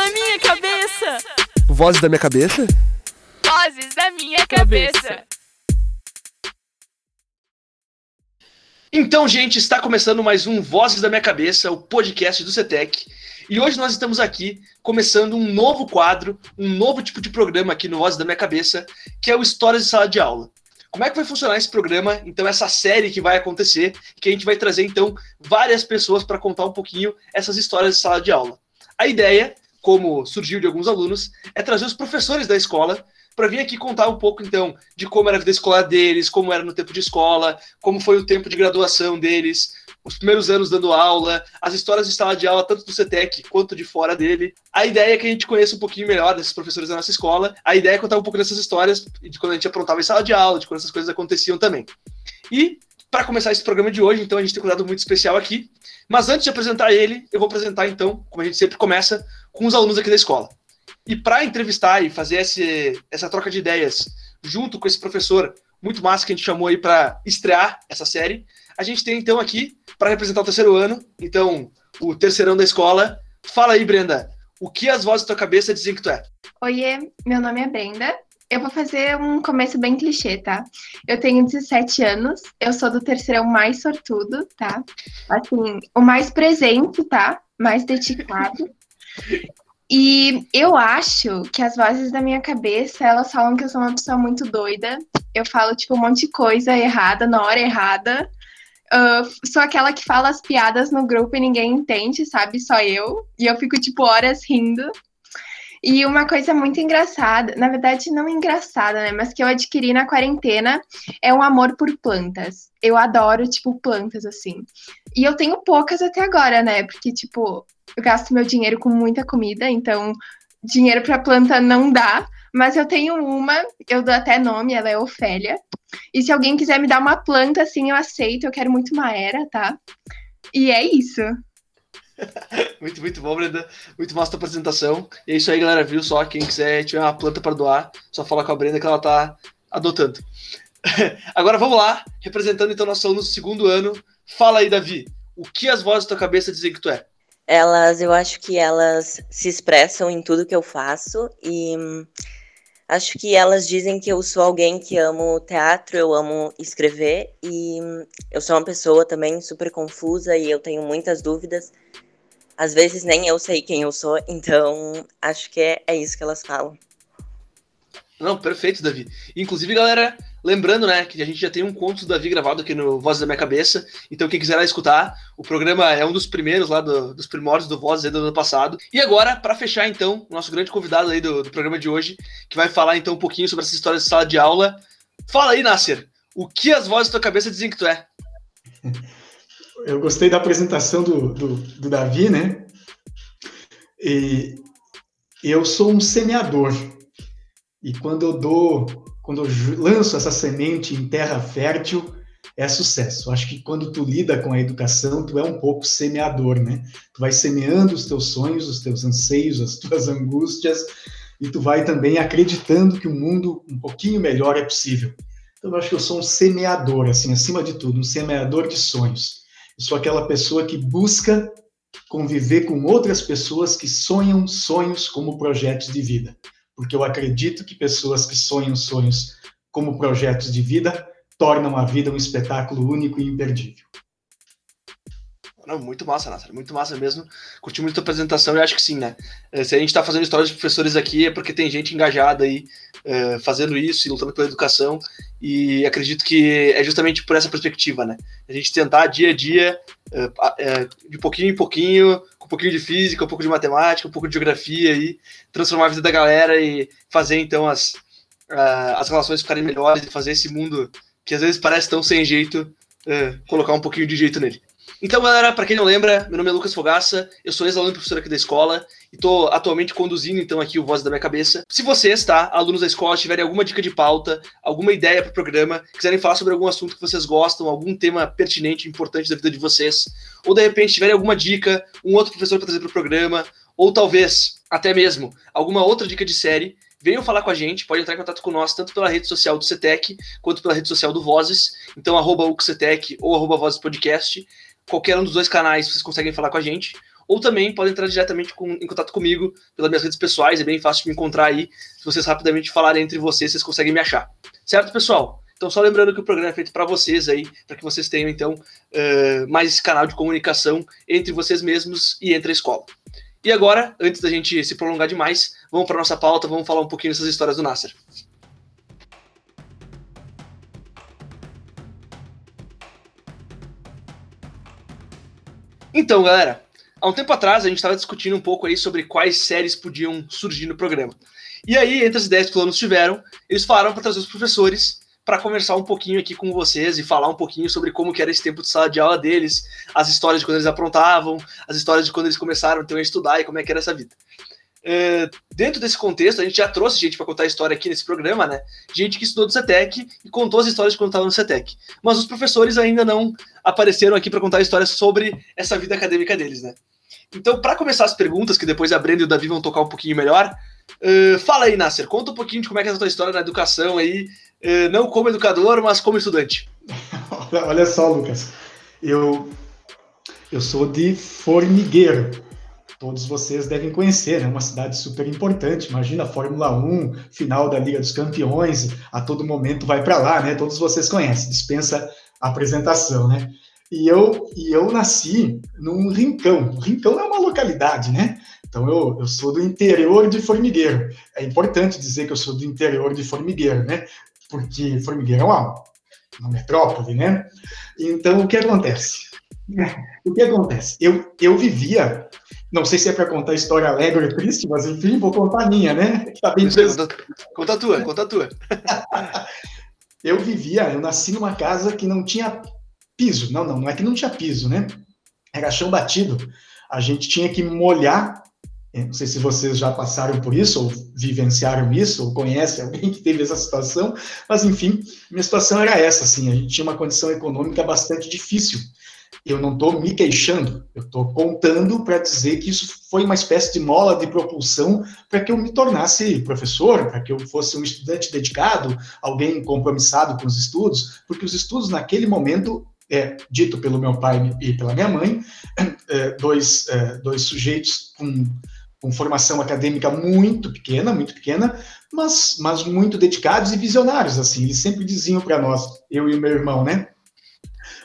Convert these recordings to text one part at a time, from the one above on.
da minha cabeça. Vozes da minha cabeça? Vozes da minha cabeça. Então, gente, está começando mais um Vozes da Minha Cabeça, o podcast do CETEC. E hoje nós estamos aqui começando um novo quadro, um novo tipo de programa aqui no Vozes da Minha Cabeça, que é o Histórias de Sala de Aula. Como é que vai funcionar esse programa? Então, essa série que vai acontecer, que a gente vai trazer, então, várias pessoas para contar um pouquinho essas histórias de sala de aula. A ideia, como surgiu de alguns alunos, é trazer os professores da escola para vir aqui contar um pouco, então, de como era a vida escolar deles, como era no tempo de escola, como foi o tempo de graduação deles, os primeiros anos dando aula, as histórias de sala de aula, tanto do CETEC quanto de fora dele. A ideia é que a gente conheça um pouquinho melhor desses professores da nossa escola. A ideia é contar um pouco dessas histórias de quando a gente aprontava em sala de aula, de quando essas coisas aconteciam também. E, para começar esse programa de hoje, então, a gente tem um convidado muito especial aqui. Mas antes de apresentar ele, eu vou apresentar, então, como a gente sempre começa, com os alunos aqui da escola. E para entrevistar e fazer esse, essa troca de ideias junto com esse professor muito massa que a gente chamou aí para estrear essa série, a gente tem então aqui para representar o terceiro ano, então o terceirão da escola. Fala aí, Brenda, o que as vozes da tua cabeça dizem que tu é? Oiê, meu nome é Brenda. Eu vou fazer um começo bem clichê, tá? Eu tenho 17 anos, eu sou do terceirão mais sortudo, tá? Assim, o mais presente, tá? Mais dedicado. E eu acho que as vozes da minha cabeça, elas falam que eu sou uma pessoa muito doida. Eu falo, tipo, um monte de coisa errada na hora errada. Uh, sou aquela que fala as piadas no grupo e ninguém entende, sabe? Só eu. E eu fico, tipo, horas rindo. E uma coisa muito engraçada, na verdade, não engraçada, né? Mas que eu adquiri na quarentena é um amor por plantas. Eu adoro, tipo, plantas, assim. E eu tenho poucas até agora, né? Porque, tipo, eu gasto meu dinheiro com muita comida, então dinheiro para planta não dá. Mas eu tenho uma, eu dou até nome, ela é Ofélia. E se alguém quiser me dar uma planta, assim, eu aceito. Eu quero muito uma era, tá? E é isso. muito, muito bom, Brenda. Muito massa a apresentação. E é isso aí, galera. Viu só? Quem quiser tiver uma planta para doar, só fala com a Brenda que ela tá adotando. Agora vamos lá, representando então nosso aluno do segundo ano. Fala aí, Davi. O que as vozes da tua cabeça dizem que tu é? Elas, eu acho que elas se expressam em tudo que eu faço e acho que elas dizem que eu sou alguém que amo teatro, eu amo escrever e eu sou uma pessoa também super confusa e eu tenho muitas dúvidas. Às vezes nem eu sei quem eu sou, então acho que é, é isso que elas falam. Não, perfeito, Davi. Inclusive, galera, lembrando, né, que a gente já tem um conto do Davi gravado aqui no Vozes da Minha Cabeça. Então, quem quiser lá escutar, o programa é um dos primeiros lá do, dos primórdios do Vozes do ano passado. E agora, para fechar, então, o nosso grande convidado aí do, do, programa de hoje, que vai falar então um pouquinho sobre essa história de sala de aula. Fala aí, Nasser, o que as vozes da tua cabeça dizem que tu é? Eu gostei da apresentação do, do, do Davi, né? E eu sou um semeador. E quando eu dou, quando eu lanço essa semente em terra fértil, é sucesso. Acho que quando tu lida com a educação, tu é um pouco semeador, né? Tu vai semeando os teus sonhos, os teus anseios, as tuas angústias, e tu vai também acreditando que um mundo um pouquinho melhor é possível. Então, eu acho que eu sou um semeador, assim, acima de tudo, um semeador de sonhos. Eu sou aquela pessoa que busca conviver com outras pessoas que sonham sonhos como projetos de vida porque eu acredito que pessoas que sonham sonhos como projetos de vida tornam a vida um espetáculo único e imperdível. Não, muito massa, Natália, muito massa mesmo. Curti muito a apresentação e acho que sim, né? Eh, se a gente está fazendo histórias de professores aqui é porque tem gente engajada aí uh, fazendo isso e lutando pela educação e acredito que é justamente por essa perspectiva, né? A gente tentar dia a dia, uh, uh, de pouquinho em pouquinho, um pouquinho de física, um pouco de matemática, um pouco de geografia e transformar a vida da galera e fazer então as, as relações ficarem melhores e fazer esse mundo que às vezes parece tão sem jeito, uh, colocar um pouquinho de jeito nele. Então, galera, para quem não lembra, meu nome é Lucas Fogaça, eu sou ex-aluno e professor aqui da escola e estou atualmente conduzindo então aqui o Voz da Minha Cabeça. Se vocês, tá, alunos da escola, tiverem alguma dica de pauta, alguma ideia para o programa, quiserem falar sobre algum assunto que vocês gostam, algum tema pertinente, importante da vida de vocês, ou de repente tiverem alguma dica, um outro professor para trazer para o programa, ou talvez até mesmo alguma outra dica de série, venham falar com a gente, pode entrar em contato com nós, tanto pela rede social do CETEC, quanto pela rede social do Vozes, então arroba UCETEC ou arroba Vozes Podcast qualquer um dos dois canais vocês conseguem falar com a gente. ou também podem entrar diretamente com, em contato comigo pelas minhas redes pessoais, é bem fácil de me encontrar aí. Se vocês rapidamente falarem entre vocês, vocês conseguem me achar. Certo, pessoal? Então, só lembrando que o programa é feito para vocês aí, para que vocês tenham, então, uh, mais esse canal de comunicação entre vocês mesmos e entre a escola. E agora, antes da gente se prolongar demais, vamos para nossa pauta, vamos falar um pouquinho dessas histórias do Nasser. Então, galera, há um tempo atrás a gente estava discutindo um pouco aí sobre quais séries podiam surgir no programa. E aí, entre as ideias que os alunos tiveram, eles falaram para trazer os professores para conversar um pouquinho aqui com vocês e falar um pouquinho sobre como era esse tempo de sala de aula deles, as histórias de quando eles aprontavam, as histórias de quando eles começaram a estudar e como é que era essa vida. É, dentro desse contexto, a gente já trouxe gente para contar a história aqui nesse programa, né? Gente que estudou do CETEC e contou as histórias quando estava no CETEC. Mas os professores ainda não apareceram aqui para contar histórias sobre essa vida acadêmica deles, né? Então, para começar as perguntas, que depois a Brenda e o Davi vão tocar um pouquinho melhor, uh, fala aí, Nasser, conta um pouquinho de como é que é a tua história na educação aí, uh, não como educador, mas como estudante. olha, olha só, Lucas, eu, eu sou de Formigueiro, todos vocês devem conhecer, é né? uma cidade super importante. Imagina a Fórmula 1, final da Liga dos Campeões, a todo momento vai para lá, né? Todos vocês conhecem, dispensa a apresentação, né? E eu, e eu nasci num rincão. rincão é uma localidade, né? Então eu, eu sou do interior de Formigueiro. É importante dizer que eu sou do interior de Formigueiro, né? Porque Formigueiro é uma, uma metrópole, né? Então o que acontece? O que acontece? Eu, eu vivia não sei se é para contar história alegre ou triste, mas enfim, vou contar a minha, né? Tá bem conta, conta a tua, conta a tua. eu vivia, eu nasci numa casa que não tinha piso. Não, não, não é que não tinha piso, né? Era chão batido. A gente tinha que molhar. Não sei se vocês já passaram por isso, ou vivenciaram isso, ou conhecem alguém que teve essa situação, mas enfim, minha situação era essa, assim, a gente tinha uma condição econômica bastante difícil eu não estou me queixando, eu estou contando para dizer que isso foi uma espécie de mola de propulsão para que eu me tornasse professor, para que eu fosse um estudante dedicado, alguém compromissado com os estudos, porque os estudos naquele momento, é, dito pelo meu pai e pela minha mãe, é, dois, é, dois sujeitos com, com formação acadêmica muito pequena, muito pequena, mas, mas muito dedicados e visionários, assim, eles sempre diziam para nós, eu e o meu irmão, né?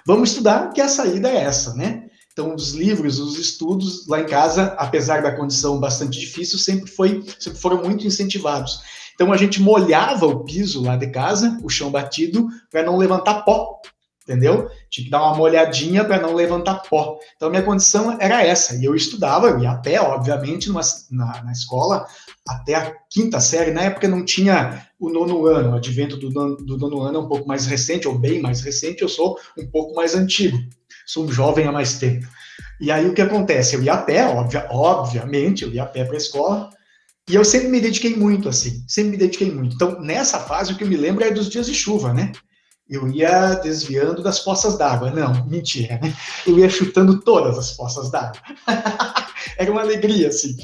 Vamos estudar, que a saída é essa, né? Então, os livros, os estudos lá em casa, apesar da condição bastante difícil, sempre, foi, sempre foram muito incentivados. Então, a gente molhava o piso lá de casa, o chão batido, para não levantar pó, entendeu? Tinha que dar uma molhadinha para não levantar pó. Então, minha condição era essa. E eu estudava, eu ia a pé, obviamente, numa, na, na escola, até a quinta série. Na época não tinha o nono ano, o advento do nono, do nono ano é um pouco mais recente, ou bem mais recente, eu sou um pouco mais antigo. Sou um jovem há mais tempo. E aí o que acontece? Eu ia a pé, obvia, obviamente, eu ia a pé para a escola, e eu sempre me dediquei muito, assim, sempre me dediquei muito. Então, nessa fase, o que eu me lembro é dos dias de chuva, né? Eu ia desviando das poças d'água. Não, mentira, né? Eu ia chutando todas as poças d'água. Era uma alegria, assim.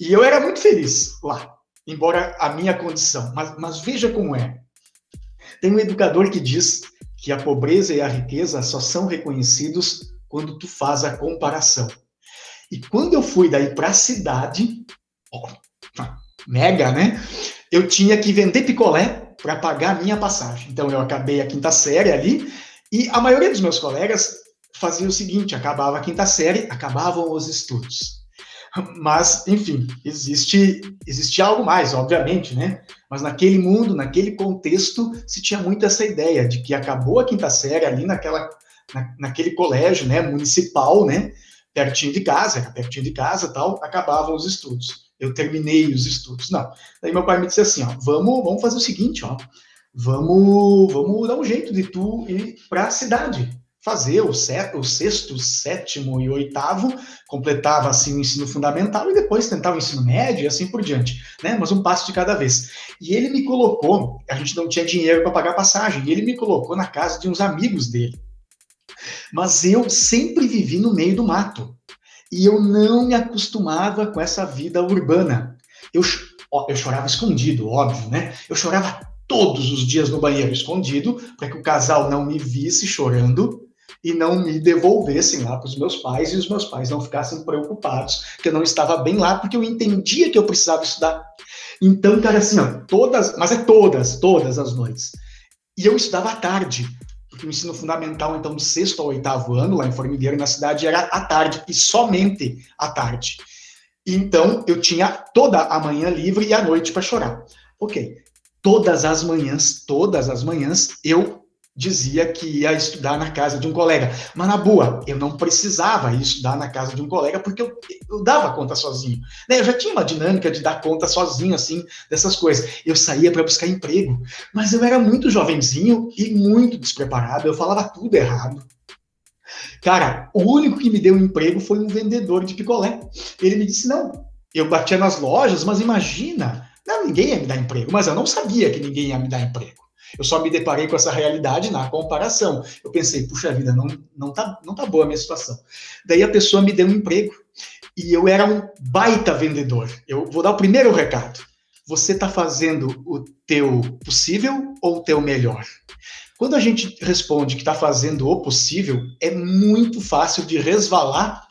E eu era muito feliz lá, embora a minha condição. Mas, mas veja como é. Tem um educador que diz que a pobreza e a riqueza só são reconhecidos quando tu faz a comparação. E quando eu fui daí para a cidade, ó, mega, né? Eu tinha que vender picolé para pagar a minha passagem. Então eu acabei a quinta série ali e a maioria dos meus colegas fazia o seguinte: acabava a quinta série, acabavam os estudos. Mas, enfim, existe, existe algo mais, obviamente, né? Mas naquele mundo, naquele contexto, se tinha muito essa ideia de que acabou a quinta série ali naquela, na, naquele colégio, né, municipal, né, pertinho de casa, pertinho de casa, tal, acabavam os estudos. Eu terminei os estudos. Não. Daí meu pai me disse assim, ó, vamos, vamos fazer o seguinte, ó, vamos, vamos dar um jeito de tu ir para a cidade fazer o, set, o sexto, sétimo e oitavo, completava assim o ensino fundamental e depois tentava o ensino médio e assim por diante, né? Mas um passo de cada vez. E ele me colocou, a gente não tinha dinheiro para pagar passagem, e ele me colocou na casa de uns amigos dele. Mas eu sempre vivi no meio do mato. E eu não me acostumava com essa vida urbana. Eu, eu chorava escondido, óbvio, né? Eu chorava todos os dias no banheiro escondido, para que o casal não me visse chorando, e não me devolvessem lá para os meus pais e os meus pais não ficassem preocupados que eu não estava bem lá, porque eu entendia que eu precisava estudar. Então, cara, assim, ó, todas, mas é todas, todas as noites. E eu estudava à tarde, porque o ensino fundamental, então, do sexto ao oitavo ano, lá em Formigueiro, na cidade, era à tarde, e somente à tarde. Então, eu tinha toda a manhã livre e a noite para chorar. Ok. Todas as manhãs, todas as manhãs, eu dizia que ia estudar na casa de um colega. Mas na boa, eu não precisava estudar na casa de um colega porque eu, eu dava conta sozinho. Né? Eu já tinha uma dinâmica de dar conta sozinho, assim, dessas coisas. Eu saía para buscar emprego, mas eu era muito jovenzinho e muito despreparado. Eu falava tudo errado. Cara, o único que me deu um emprego foi um vendedor de picolé. Ele me disse: não, eu batia nas lojas, mas imagina, não, ninguém ia me dar emprego. Mas eu não sabia que ninguém ia me dar emprego. Eu só me deparei com essa realidade na comparação. Eu pensei, puxa vida, não, não, tá, não tá boa a minha situação. Daí a pessoa me deu um emprego e eu era um baita vendedor. Eu vou dar o primeiro recado. Você está fazendo o teu possível ou o teu melhor? Quando a gente responde que está fazendo o possível, é muito fácil de resvalar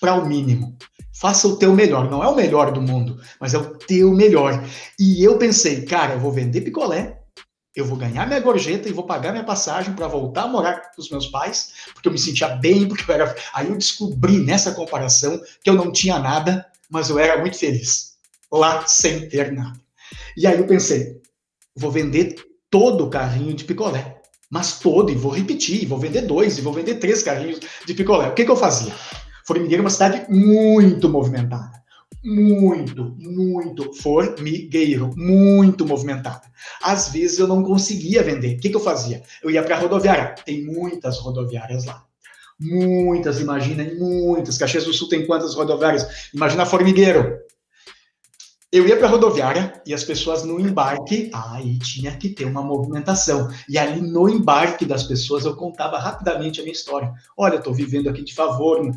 para o mínimo. Faça o teu melhor. Não é o melhor do mundo, mas é o teu melhor. E eu pensei, cara, eu vou vender picolé eu vou ganhar minha gorjeta e vou pagar minha passagem para voltar a morar com os meus pais, porque eu me sentia bem, porque eu era. Aí eu descobri nessa comparação que eu não tinha nada, mas eu era muito feliz lá sem ter nada. E aí eu pensei, vou vender todo o carrinho de picolé, mas todo, e vou repetir, vou vender dois, e vou vender três carrinhos de picolé. O que, que eu fazia? Formigueiro é uma cidade muito movimentada muito, muito formigueiro, muito movimentada. Às vezes eu não conseguia vender. O que, que eu fazia? Eu ia para a rodoviária. Tem muitas rodoviárias lá. Muitas, imaginem, muitas. Caxias do Sul tem quantas rodoviárias? Imagina Formigueiro. Eu ia para a rodoviária e as pessoas no embarque, aí tinha que ter uma movimentação. E ali no embarque das pessoas eu contava rapidamente a minha história. Olha, eu estou vivendo aqui de favor em,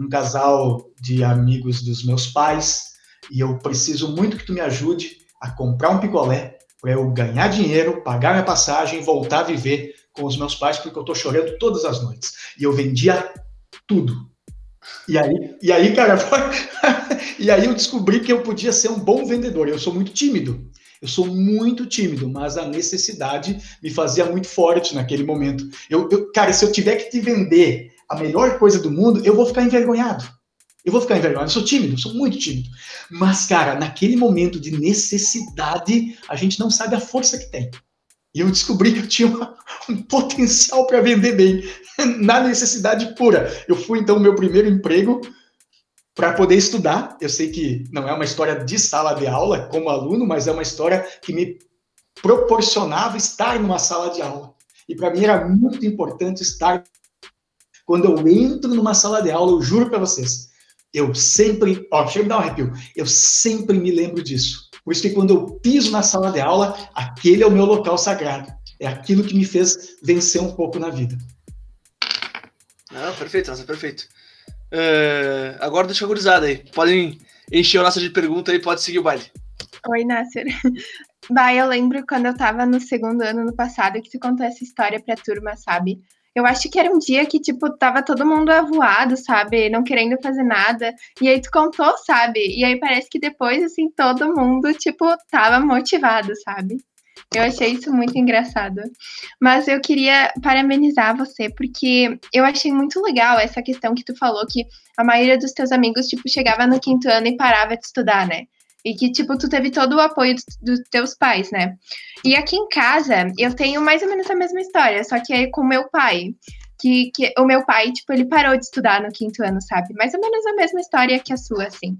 um casal de amigos dos meus pais e eu preciso muito que tu me ajude a comprar um picolé para eu ganhar dinheiro, pagar minha passagem e voltar a viver com os meus pais porque eu estou chorando todas as noites. E eu vendia tudo. E aí, e aí cara, e aí eu descobri que eu podia ser um bom vendedor. Eu sou muito tímido. Eu sou muito tímido, mas a necessidade me fazia muito forte naquele momento. Eu, eu, cara, se eu tiver que te vender a melhor coisa do mundo, eu vou ficar envergonhado. Eu vou ficar envergonhado. Eu sou tímido, sou muito tímido. Mas, cara, naquele momento de necessidade, a gente não sabe a força que tem. E eu descobri que eu tinha uma, um potencial para vender bem, na necessidade pura. Eu fui, então, meu primeiro emprego para poder estudar. Eu sei que não é uma história de sala de aula como aluno, mas é uma história que me proporcionava estar numa sala de aula. E para mim era muito importante estar. Quando eu entro numa sala de aula, eu juro para vocês, eu sempre, ó, chega me dar um arrepio, eu sempre me lembro disso. Por isso que quando eu piso na sala de aula, aquele é o meu local sagrado. É aquilo que me fez vencer um pouco na vida. Não, perfeito, nossa, perfeito. Uh, agora deixa a gurizada aí. Podem encher o nosso de pergunta aí, pode seguir o baile. Oi, Nasser. Bah, eu lembro quando eu tava no segundo ano no passado que tu contou essa história pra turma, sabe? Eu acho que era um dia que, tipo, tava todo mundo avoado, sabe? Não querendo fazer nada. E aí tu contou, sabe? E aí parece que depois, assim, todo mundo, tipo, tava motivado, sabe? Eu achei isso muito engraçado. Mas eu queria parabenizar você, porque eu achei muito legal essa questão que tu falou, que a maioria dos teus amigos, tipo, chegava no quinto ano e parava de estudar, né? E que, tipo, tu teve todo o apoio dos, dos teus pais, né? E aqui em casa, eu tenho mais ou menos a mesma história, só que é com meu pai. Que, que o meu pai, tipo, ele parou de estudar no quinto ano, sabe? Mais ou menos a mesma história que a sua, assim.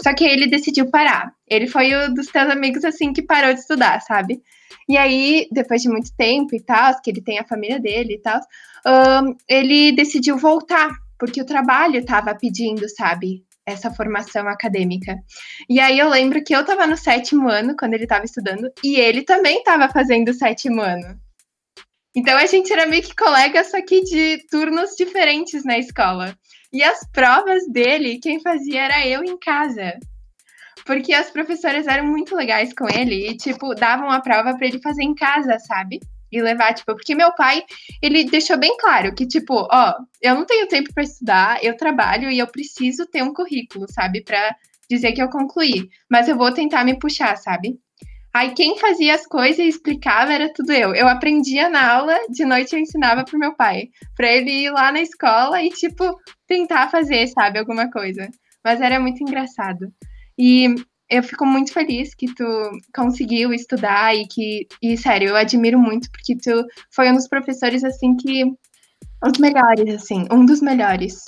Só que ele decidiu parar. Ele foi um dos teus amigos, assim, que parou de estudar, sabe? E aí, depois de muito tempo e tal, que ele tem a família dele e tal, um, ele decidiu voltar, porque o trabalho estava pedindo, sabe? Essa formação acadêmica. E aí eu lembro que eu estava no sétimo ano quando ele estava estudando e ele também estava fazendo o sétimo ano. Então a gente era meio que colega, só que de turnos diferentes na escola. E as provas dele, quem fazia era eu em casa. Porque as professoras eram muito legais com ele e, tipo, davam a prova para ele fazer em casa, sabe? E levar, tipo, porque meu pai, ele deixou bem claro que, tipo, ó, eu não tenho tempo para estudar, eu trabalho e eu preciso ter um currículo, sabe, para dizer que eu concluí. Mas eu vou tentar me puxar, sabe? Aí quem fazia as coisas e explicava era tudo eu. Eu aprendia na aula, de noite eu ensinava pro meu pai, para ele ir lá na escola e tipo tentar fazer, sabe, alguma coisa. Mas era muito engraçado. E eu fico muito feliz que tu conseguiu estudar e que, e sério, eu admiro muito porque tu foi um dos professores assim que os melhores assim, um dos melhores.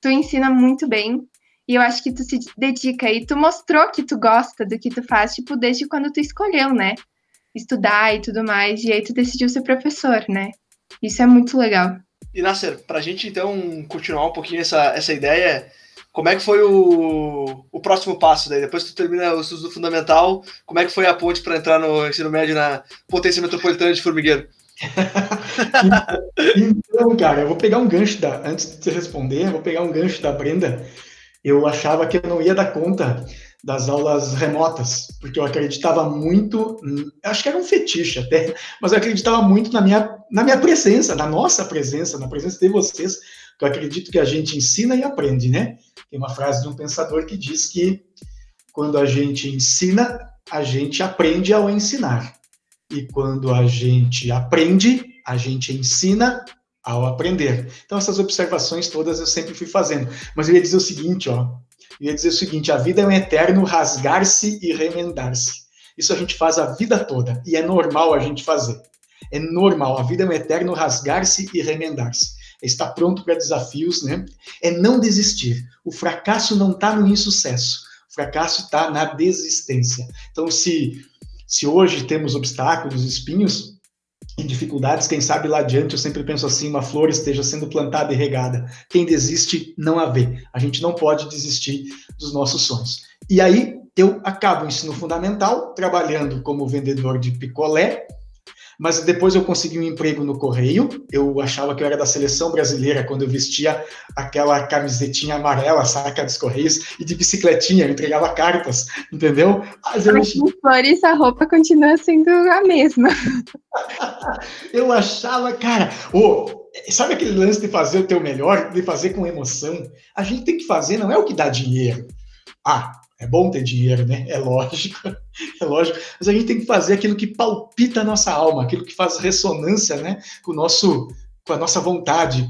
Tu ensina muito bem e eu acho que tu se dedica e tu mostrou que tu gosta do que tu faz, tipo, desde quando tu escolheu, né? Estudar e tudo mais, e aí tu decidiu ser professor, né? Isso é muito legal. E Nasser, pra gente então continuar um pouquinho essa, essa ideia, como é que foi o, o próximo passo daí? Depois que tu termina o estudo fundamental, como é que foi a ponte para entrar no ensino médio na potência metropolitana de Formigueiro? então, cara, eu vou pegar um gancho da. Antes de você responder, eu vou pegar um gancho da Brenda eu achava que eu não ia dar conta das aulas remotas, porque eu acreditava muito, acho que era um fetiche até, mas eu acreditava muito na minha, na minha presença, na nossa presença, na presença de vocês, eu acredito que a gente ensina e aprende, né? Tem uma frase de um pensador que diz que quando a gente ensina, a gente aprende ao ensinar. E quando a gente aprende, a gente ensina ao aprender. Então, essas observações todas eu sempre fui fazendo. Mas eu ia dizer o seguinte, ó. Eu ia dizer o seguinte: a vida é um eterno rasgar-se e remendar-se. Isso a gente faz a vida toda e é normal a gente fazer. É normal. A vida é um eterno rasgar-se e remendar-se. Estar pronto para desafios, né? É não desistir. O fracasso não está no insucesso. O fracasso está na desistência. Então, se se hoje temos obstáculos, espinhos, em dificuldades, quem sabe lá adiante, eu sempre penso assim, uma flor esteja sendo plantada e regada. Quem desiste, não a vê. A gente não pode desistir dos nossos sonhos. E aí, eu acabo o ensino fundamental, trabalhando como vendedor de picolé, mas depois eu consegui um emprego no Correio. Eu achava que eu era da seleção brasileira quando eu vestia aquela camisetinha amarela, saca dos Correios, e de bicicletinha, eu entregava cartas, entendeu? Mas eu Mas flores, a roupa continua sendo a mesma. eu achava, cara, oh, sabe aquele lance de fazer o teu melhor, de fazer com emoção? A gente tem que fazer, não é o que dá dinheiro. Ah, é bom ter dinheiro, né? É lógico, é lógico. Mas a gente tem que fazer aquilo que palpita a nossa alma, aquilo que faz ressonância, né? Com o nosso, com a nossa vontade,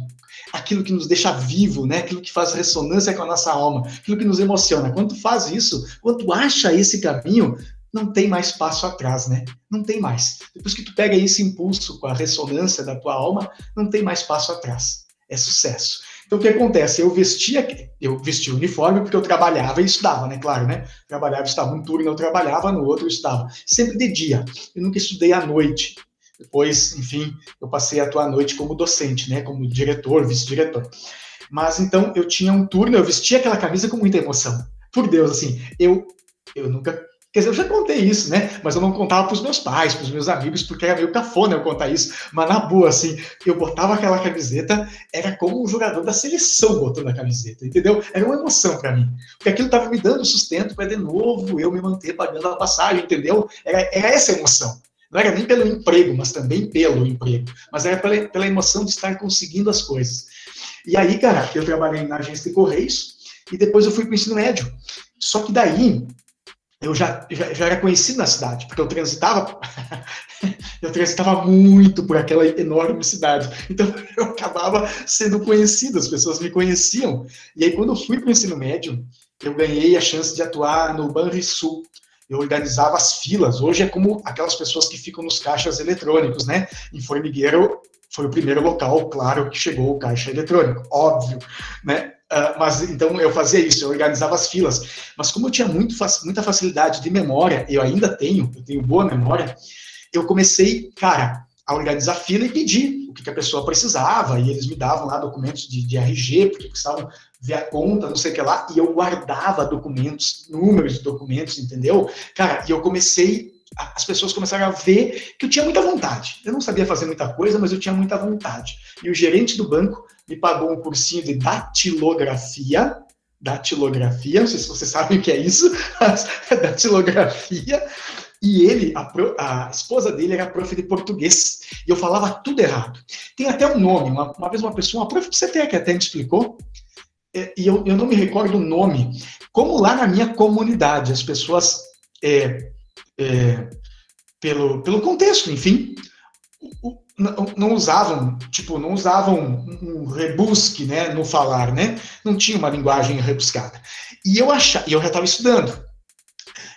aquilo que nos deixa vivo, né? Aquilo que faz ressonância com a nossa alma, aquilo que nos emociona. Quando tu faz isso, quando tu acha esse caminho, não tem mais passo atrás, né? Não tem mais. Depois que tu pega esse impulso com a ressonância da tua alma, não tem mais passo atrás. É sucesso. Então, o que acontece? Eu vestia, eu vestia o uniforme porque eu trabalhava e estudava, né? Claro, né? Trabalhava, estava um turno, eu trabalhava, no outro eu estava. Sempre de dia. Eu nunca estudei à noite. Depois, enfim, eu passei a atuar à noite como docente, né? Como diretor, vice-diretor. Mas então eu tinha um turno, eu vestia aquela camisa com muita emoção. Por Deus, assim, eu eu nunca Quer dizer, eu já contei isso, né? Mas eu não contava para os meus pais, para os meus amigos, porque era meio cafona eu contar isso. Mas na boa, assim, eu botava aquela camiseta, era como um jogador da seleção botando a camiseta, entendeu? Era uma emoção para mim. Porque aquilo estava me dando sustento para de novo eu me manter pagando a passagem, entendeu? Era, era essa emoção. Não era nem pelo emprego, mas também pelo emprego. Mas era pela, pela emoção de estar conseguindo as coisas. E aí, cara, eu trabalhei na agência de Correios e depois eu fui para o ensino médio. Só que daí eu já, já, já, era conhecido na cidade, porque eu transitava, eu transitava muito por aquela enorme cidade. Então eu acabava sendo conhecido, as pessoas me conheciam. E aí quando eu fui para o ensino médio, eu ganhei a chance de atuar no Banrisul. Eu organizava as filas. Hoje é como aquelas pessoas que ficam nos caixas eletrônicos, né? Em Formigueiro foi o primeiro local, claro, que chegou o caixa eletrônico, óbvio, né? Uh, mas então eu fazia isso, eu organizava as filas. Mas como eu tinha muito, muita facilidade de memória, eu ainda tenho, eu tenho boa memória, eu comecei, cara, a organizar fila e pedir o que, que a pessoa precisava, e eles me davam lá documentos de, de RG, porque precisavam ver a conta, não sei o que lá, e eu guardava documentos, números de documentos, entendeu? Cara, e eu comecei as pessoas começaram a ver que eu tinha muita vontade. Eu não sabia fazer muita coisa, mas eu tinha muita vontade. E o gerente do banco me pagou um cursinho de datilografia. Datilografia, não sei se vocês sabem o que é isso, mas datilografia. E ele, a, a, esposa dele era prof de português. E eu falava tudo errado. Tem até um nome. Uma, uma vez uma pessoa, uma prof do CT que até me explicou, é, e eu, eu não me recordo o nome. Como lá na minha comunidade, as pessoas, é, é, pelo, pelo contexto, enfim, não, usavam, tipo, não usavam um rebusque, né, no falar, né? Não tinha uma linguagem rebuscada. E eu achava, eu já estava estudando.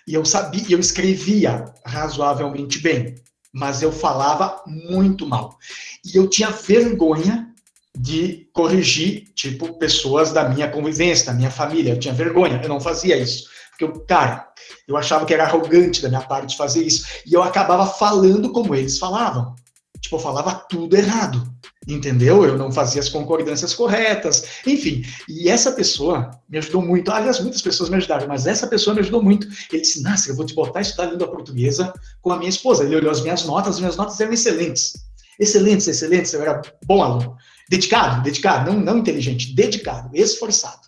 E eu sabia, eu escrevia razoavelmente bem, mas eu falava muito mal. E eu tinha vergonha de corrigir, tipo, pessoas da minha convivência, da minha família. Eu tinha vergonha, eu não fazia isso. Porque eu, cara, eu achava que era arrogante da minha parte fazer isso. E eu acabava falando como eles falavam. Tipo, eu falava tudo errado, entendeu? Eu não fazia as concordâncias corretas, enfim. E essa pessoa me ajudou muito. Aliás, muitas pessoas me ajudaram, mas essa pessoa me ajudou muito. Ele disse: Nasce, eu vou te botar a estudar língua portuguesa com a minha esposa. Ele olhou as minhas notas, as minhas notas eram excelentes. Excelentes, excelentes, eu era bom aluno. Dedicado, dedicado, não, não inteligente, dedicado, esforçado.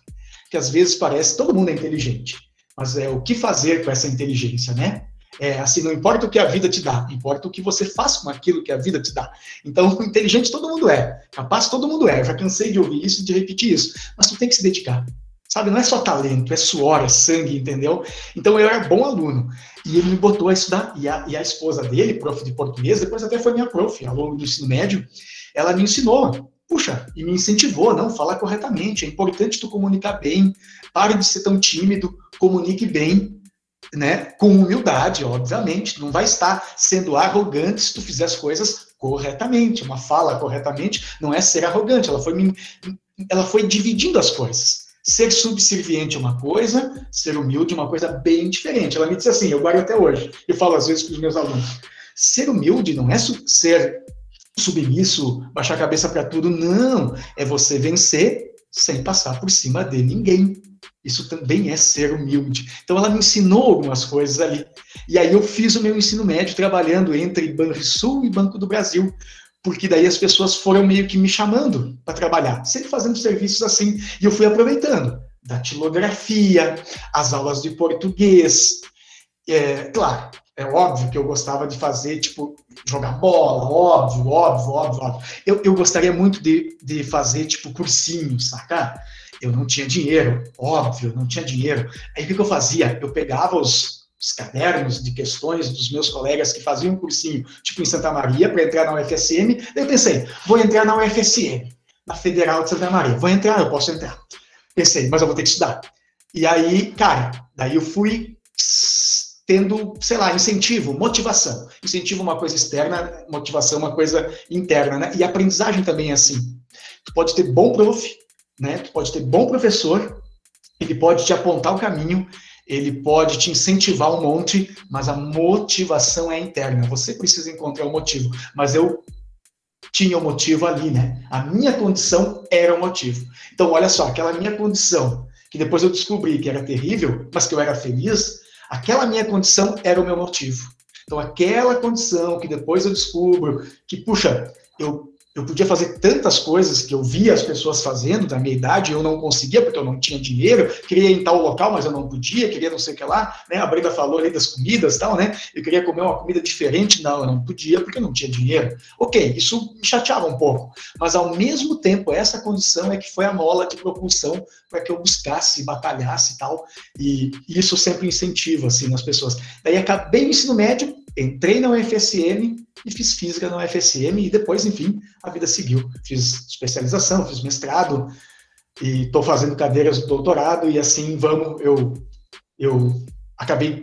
Que às vezes parece, todo mundo é inteligente, mas é o que fazer com essa inteligência, né? É, assim, não importa o que a vida te dá, importa o que você faz com aquilo que a vida te dá. Então, inteligente todo mundo é, capaz todo mundo é. Eu já cansei de ouvir isso, de repetir isso. Mas tu tem que se dedicar. Sabe, não é só talento, é suor, é sangue, entendeu? Então, eu era bom aluno. E ele me botou a estudar. E a, e a esposa dele, prof de português, depois até foi minha prof, ao longo do ensino médio, ela me ensinou. Puxa, e me incentivou, não, fala corretamente, é importante tu comunicar bem, pare de ser tão tímido, comunique bem, né, com humildade, obviamente, não vai estar sendo arrogante se tu fizer as coisas corretamente. Uma fala corretamente não é ser arrogante, ela foi, ela foi dividindo as coisas. Ser subserviente é uma coisa, ser humilde é uma coisa bem diferente. Ela me disse assim, eu guardo até hoje, eu falo às vezes com os meus alunos, ser humilde não é ser submisso, baixar a cabeça para tudo, não, é você vencer sem passar por cima de ninguém. Isso também é ser humilde. Então ela me ensinou algumas coisas ali. E aí eu fiz o meu ensino médio trabalhando entre Banrisul e Banco do Brasil, porque daí as pessoas foram meio que me chamando para trabalhar, sempre fazendo serviços assim, e eu fui aproveitando datilografia, as aulas de português. É, claro, é óbvio que eu gostava de fazer, tipo, jogar bola, óbvio, óbvio, óbvio, óbvio. Eu, eu gostaria muito de, de fazer, tipo, cursinho, saca? Eu não tinha dinheiro, óbvio, não tinha dinheiro. Aí o que, eu fazia? Eu pegava os, os cadernos de questões dos meus colegas que faziam um cursinho, tipo em Santa Maria, para entrar na UFSM. Eu pensei, vou entrar na UFSM, na Federal de Santa Maria. Vou entrar, eu posso entrar. Pensei, mas eu vou ter que estudar. E aí, cara, daí eu fui tendo, sei lá, incentivo, motivação. Incentivo uma coisa externa, motivação uma coisa interna, né? E aprendizagem também é assim. Tu pode ter bom prof, né? Tu pode ter bom professor, ele pode te apontar o caminho, ele pode te incentivar um monte, mas a motivação é interna. Você precisa encontrar o motivo. Mas eu tinha o um motivo ali, né? A minha condição era o motivo. Então, olha só, aquela minha condição, que depois eu descobri que era terrível, mas que eu era feliz, aquela minha condição era o meu motivo. Então, aquela condição que depois eu descubro que, puxa, eu eu podia fazer tantas coisas que eu via as pessoas fazendo da minha idade, eu não conseguia porque eu não tinha dinheiro, queria ir em tal local, mas eu não podia, queria não sei o que lá, né? A Brenda falou ali das comidas tal, né? Eu queria comer uma comida diferente, não, eu não podia porque eu não tinha dinheiro. Ok, isso me chateava um pouco, mas ao mesmo tempo, essa condição é que foi a mola de propulsão para que eu buscasse, batalhasse e tal, e isso sempre incentiva, assim, nas pessoas. Daí acabei o ensino médio, entrei na UFSM, e fiz física na UFSM e depois, enfim, a vida seguiu. Fiz especialização, fiz mestrado e estou fazendo cadeiras de doutorado e assim vamos, eu, eu acabei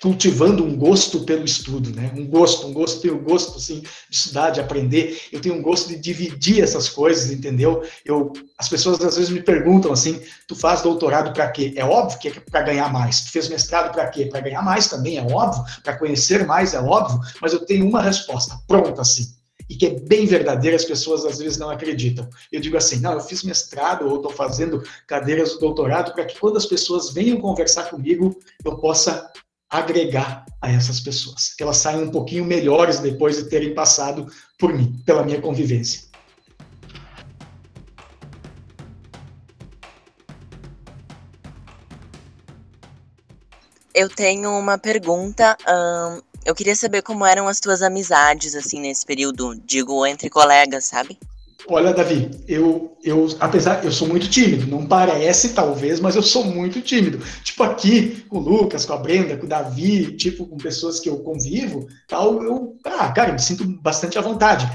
cultivando um gosto pelo estudo, né? Um gosto, um gosto, tenho gosto assim de estudar, de aprender. Eu tenho um gosto de dividir essas coisas, entendeu? Eu, as pessoas às vezes me perguntam assim: tu faz doutorado para quê? É óbvio que é para ganhar mais. Tu fez mestrado para quê? Para ganhar mais também, é óbvio. Para conhecer mais, é óbvio. Mas eu tenho uma resposta pronta assim e que é bem verdadeira, as pessoas às vezes não acreditam. Eu digo assim, não, eu fiz mestrado ou estou fazendo cadeiras do doutorado para que quando as pessoas venham conversar comigo, eu possa agregar a essas pessoas, que elas saiam um pouquinho melhores depois de terem passado por mim, pela minha convivência. eu tenho uma pergunta. eu queria saber como eram as tuas amizades, assim, nesse período, digo, entre colegas, sabe? Olha, Davi, eu, eu, apesar, eu sou muito tímido, não parece talvez, mas eu sou muito tímido. Tipo aqui, com o Lucas, com a Brenda, com o Davi, tipo com pessoas que eu convivo, tal, eu, ah, cara, eu me sinto bastante à vontade.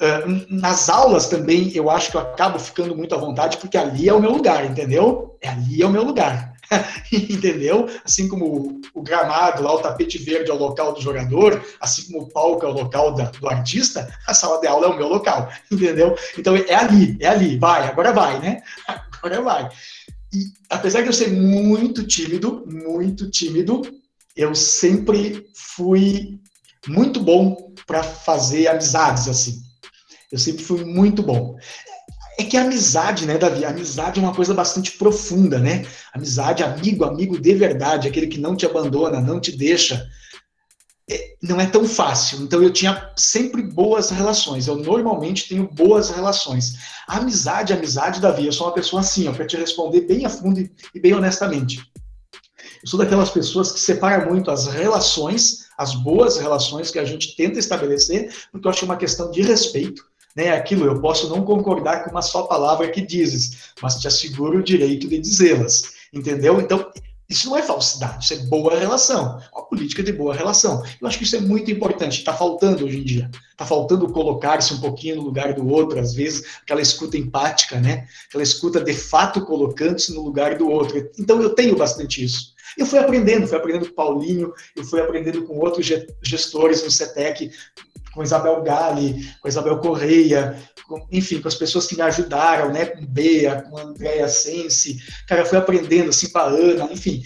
Ah, nas aulas também, eu acho que eu acabo ficando muito à vontade, porque ali é o meu lugar, entendeu? É ali é o meu lugar. entendeu? Assim como o, gramado, lá o tapete verde é o local do jogador, assim como o palco é o local da- do artista, a sala de aula é o meu local, entendeu? Então é ali, é ali, vai, agora vai, né? Agora vai. E apesar de eu ser muito tímido, muito tímido, eu sempre fui muito bom para fazer amizades assim. Eu sempre fui muito bom. É que a amizade, né, Davi? A amizade é uma coisa bastante profunda, né? Amizade, amigo, amigo de verdade, aquele que não te abandona, não te deixa. É, não é tão fácil. Então eu tinha sempre boas relações. Eu normalmente tenho boas relações. A amizade, a amizade, Davi, eu sou uma pessoa assim, ó, para te responder bem a fundo e, e bem honestamente. Eu sou daquelas pessoas que separa muito as relações, as boas relações que a gente tenta estabelecer, porque eu acho é uma questão de respeito né, aquilo, eu posso não concordar com uma só palavra que dizes, mas te asseguro o direito de dizê-las, entendeu? Então, isso não é falsidade, isso é boa relação, uma política de boa relação. Eu acho que isso é muito importante, está faltando hoje em dia. Está faltando colocar-se um pouquinho no lugar do outro, às vezes, aquela escuta empática, né? Aquela escuta de fato colocando-se no lugar do outro. Então, eu tenho bastante isso. Eu fui aprendendo, fui aprendendo com o Paulinho, eu fui aprendendo com outros gestores no CETEC, com Isabel Gali, com Isabel Correia, com, enfim, com as pessoas que me ajudaram, né, com Bea, com Andréa Sense, cara, fui aprendendo, assim, com a Ana, enfim,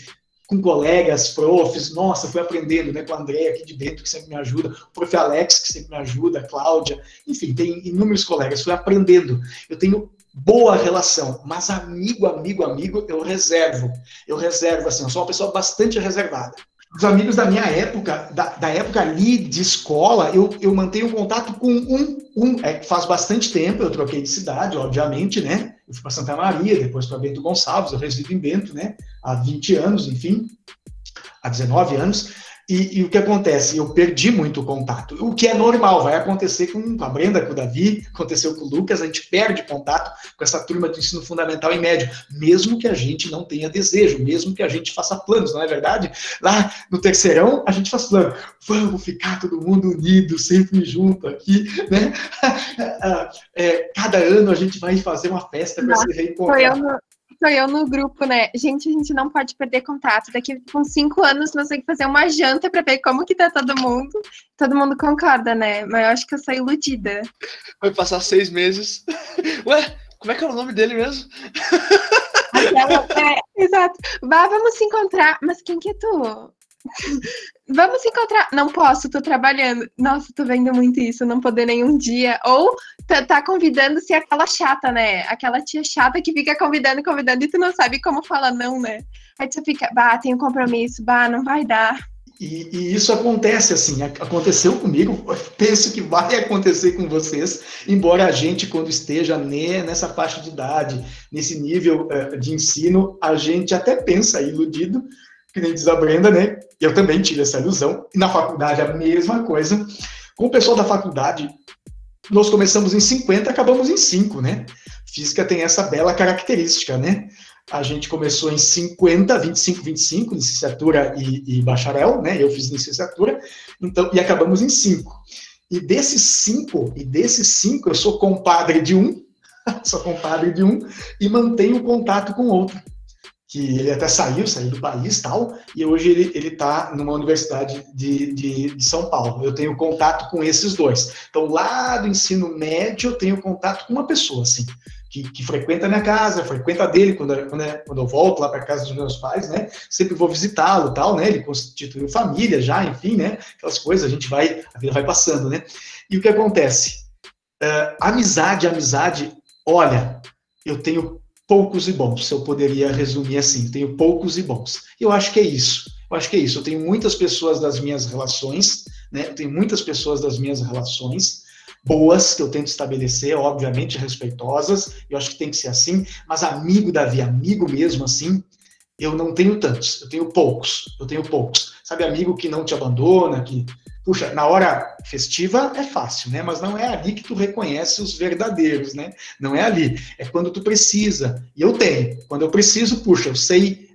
com colegas, profs, nossa, fui aprendendo, né, com a Andréa aqui de dentro, que sempre me ajuda, o prof. Alex, que sempre me ajuda, a Cláudia, enfim, tem inúmeros colegas, fui aprendendo, eu tenho boa relação, mas amigo, amigo, amigo, eu reservo, eu reservo, assim, eu sou uma pessoa bastante reservada os amigos da minha época, da, da, época ali de escola, eu, eu mantenho contato com um, um é, faz bastante tempo, eu troquei de cidade, obviamente, né? Eu fui para Santa Maria, depois para Bento Gonçalves, eu resido em Bento, né? Há 20 anos, enfim, há 19 anos. E, e, o que acontece? Eu perdi muito o contato. O que é normal, vai acontecer com a Brenda, com o Davi, aconteceu com o Lucas, a gente perde contato com essa turma do ensino fundamental e médio, mesmo que a gente não tenha desejo, mesmo que a gente faça planos, não é verdade? Lá no terceirão, a gente faz plano, vamos ficar todo mundo unido, sempre junto aqui, né? É, cada ano a gente vai fazer uma festa para se reencontrar. Sou eu no grupo, né? Gente, a gente não pode perder contato. Daqui com cinco anos nós temos que fazer uma janta para ver como que tá todo mundo. Todo mundo concorda, né? Mas eu acho que eu sou iludida. Vai passar seis meses. Ué, como é que é o nome dele mesmo? Aquela, é, exato. Vá, vamos se encontrar. Mas quem que é tu? Vamos encontrar. Não posso, tô trabalhando. Nossa, tô vendo muito isso, não poder nenhum dia. Ou tá, tá convidando se aquela chata, né? Aquela tia chata que fica convidando, convidando e tu não sabe como falar não, né? Aí tu fica, bah, tem um compromisso, bah, não vai dar. E, e, isso acontece assim, aconteceu comigo, penso que vai acontecer com vocês, embora a gente, quando esteja nessa faixa de idade, nesse nível uh, de ensino, a gente até pensa iludido, que nem diz a Brenda, né? Eu também tive essa ilusão. E na faculdade a mesma coisa. Com o pessoal da faculdade, nós começamos em 50, acabamos em 5, né? Física tem essa bela característica, né? A gente começou em 50, 25, 25, licenciatura e, e bacharel, né? Eu fiz licenciatura, então, e acabamos em 5. E desses 5, e desses 5, eu sou compadre de um, sou compadre de um, e mantenho contato com outro que ele até saiu, saiu do país tal, e hoje ele ele está numa universidade de, de, de, São Paulo. Eu tenho contato com esses dois. Então, lá do ensino médio, eu tenho contato com uma pessoa, assim, que, que frequenta a minha casa, frequenta dele quando, quando, quando eu volto lá para casa dos meus pais, né? Sempre vou visitá-lo tal, né? Ele constituiu família já, enfim, né? Aquelas coisas, a gente vai, a vida vai passando, né? E o que acontece? Uh, amizade, amizade, olha, eu tenho poucos e bons, se eu poderia resumir assim, tenho poucos e bons. Eu acho que é isso. Eu acho que é isso. Eu tenho muitas pessoas das minhas relações, né? Eu tenho muitas pessoas das minhas relações boas que eu tento estabelecer, obviamente respeitosas. Eu acho que tem que ser assim, mas amigo Davi, amigo mesmo assim, eu não tenho tantos, eu tenho poucos, eu tenho poucos. Sabe, amigo que não te abandona, que, puxa, na hora festiva é fácil, né? Mas não é ali que tu reconhece os verdadeiros, né? Não é ali, é quando tu precisa. E eu tenho. Quando eu preciso, puxa, eu sei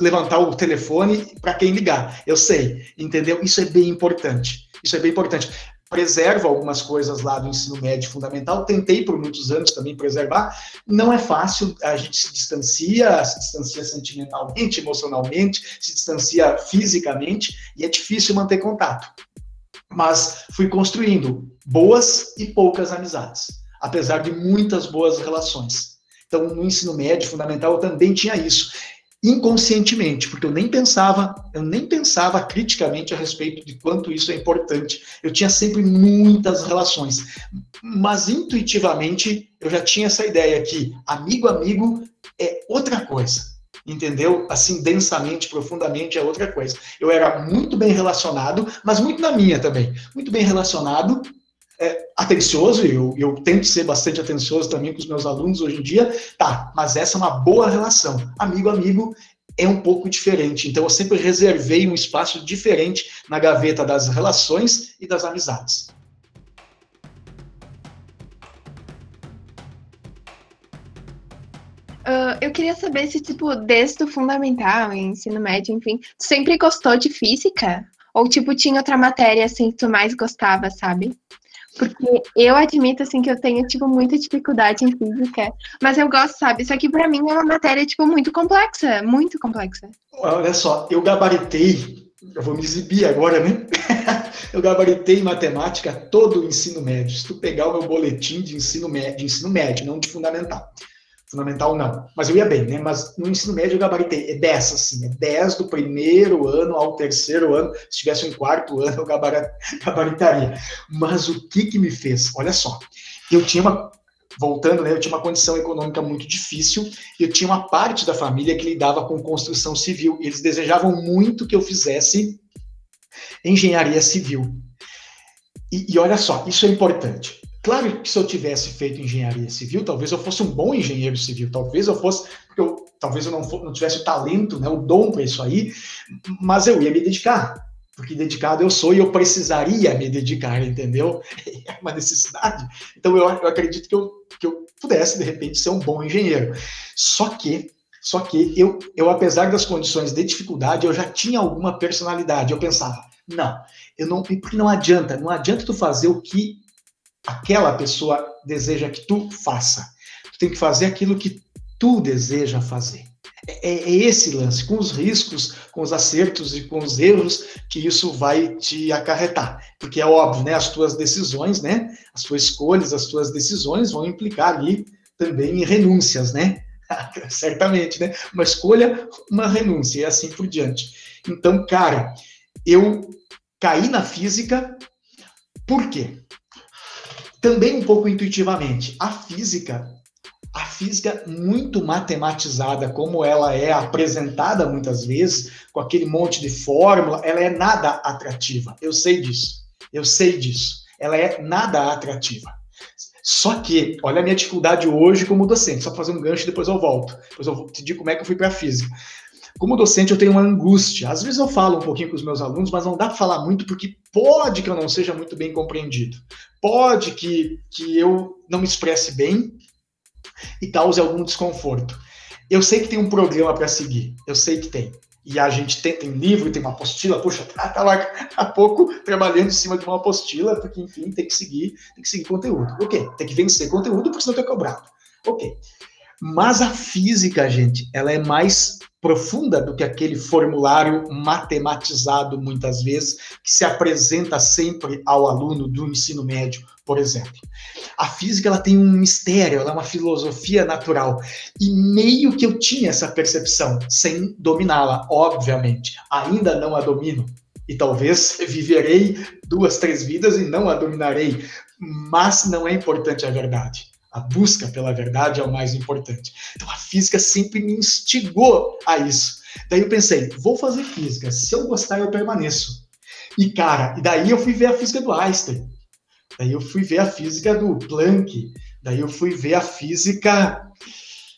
levantar o telefone para quem ligar. Eu sei, entendeu? Isso é bem importante. Isso é bem importante preservo algumas coisas lá do ensino médio fundamental, tentei por muitos anos também preservar, não é fácil, a gente se distancia, se distancia sentimentalmente, emocionalmente, se distancia fisicamente, e é difícil manter contato. Mas fui construindo boas e poucas amizades, apesar de muitas boas relações. Então, no ensino médio fundamental, eu também tinha isso inconscientemente, porque eu nem pensava, eu nem pensava criticamente a respeito de quanto isso é importante. Eu tinha sempre muitas relações, mas intuitivamente eu já tinha essa ideia que amigo amigo é outra coisa. Entendeu? Assim, densamente, profundamente é outra coisa. Eu era muito bem relacionado, mas muito na minha também. Muito bem relacionado, é, atencioso, eu, eu tento ser bastante atencioso também com os meus alunos hoje em dia, tá, mas essa é uma boa relação. Amigo, amigo é um pouco diferente. Então, eu sempre reservei um espaço diferente na gaveta das relações e das amizades. Uh, eu queria saber se, tipo, desde o fundamental, ensino médio, enfim, tu sempre gostou de física? Ou, tipo, tinha outra matéria, assim, que tu mais gostava, sabe? Porque eu admito, assim, que eu tenho, tipo, muita dificuldade em física. Mas eu gosto, sabe? Isso aqui, para mim, é uma matéria, tipo, muito complexa. Muito complexa. Olha só, eu gabaritei... Eu vou me exibir agora, né? eu gabaritei matemática todo o ensino médio. Se tu pegar o meu boletim de ensino médio, de ensino médio, não de fundamental Fundamental não. Mas eu ia bem, né? Mas no ensino médio eu gabaritei. É 10, assim. É 10 do primeiro ano ao terceiro ano. Se tivesse um quarto ano, eu gabaritaria. Mas o que que me fez? Olha só. Eu tinha uma. Voltando, né? Eu tinha uma condição econômica muito difícil. Eu tinha uma parte da família que lidava com construção civil. Eles desejavam muito que eu fizesse engenharia civil. E, e olha só, isso é importante. Claro que se eu tivesse feito engenharia civil, talvez eu fosse um bom engenheiro civil, talvez eu fosse, eu, talvez eu não, não tivesse o talento, né, o dom para isso aí, mas eu ia me dedicar, porque dedicado eu sou e eu precisaria me dedicar, entendeu? É uma necessidade. Então eu, eu acredito que eu, que eu pudesse, de repente, ser um bom engenheiro. Só que só que eu, eu, apesar das condições de dificuldade, eu já tinha alguma personalidade. Eu pensava, não, eu não, porque não adianta, não adianta tu fazer o que aquela pessoa deseja que tu faça. Tu tem que fazer aquilo que tu deseja fazer. É, é, esse lance, com os riscos, com os acertos e com os erros que isso vai te acarretar. Porque é óbvio, né? As tuas decisões, né? As tuas escolhas, as tuas decisões vão implicar ali também em renúncias, né? Certamente, né? Uma escolha, uma renúncia e assim por diante. Então, cara, eu caí na física, por quê? Também um pouco intuitivamente. A física, a física muito matematizada, como ela é apresentada muitas vezes, com aquele monte de fórmula, ela é nada atrativa. Eu sei disso. Eu sei disso. Ela é nada atrativa. Só que, olha a minha dificuldade hoje como docente, só fazer um gancho e depois eu volto. Depois eu te digo como é que eu fui para a física. Como docente, eu tenho uma angústia. Às vezes eu falo um pouquinho com os meus alunos, mas não dá para falar muito porque pode que eu não seja muito bem compreendido. Pode que, que eu não me expresse bem e cause algum desconforto. Eu sei que tem um programa para seguir. Eu sei que tem. E a gente tem, tem livro, tem uma apostila, poxa, tá, tá lá há pouco trabalhando em cima de uma apostila, porque, enfim, tem que seguir, tem que seguir conteúdo. Ok, tem que vencer conteúdo, porque senão eu tô cobrado. Ok. Mas a física, gente, ela é mais profunda do que aquele formulário matematizado, muitas vezes, que se apresenta sempre ao aluno do ensino médio, por exemplo. A física ela tem um mistério, ela é uma filosofia natural. E meio que eu tinha essa percepção, sem dominá-la, obviamente. Ainda não a domino. E talvez viverei duas, três vidas e não a dominarei. Mas não é importante a verdade. A busca pela verdade é o mais importante. Então a física sempre me instigou a isso. Daí eu pensei, vou fazer física. Se eu gostar, eu permaneço. E cara, e daí eu fui ver a física do Einstein. Daí eu fui ver a física do Planck. Daí eu fui ver a física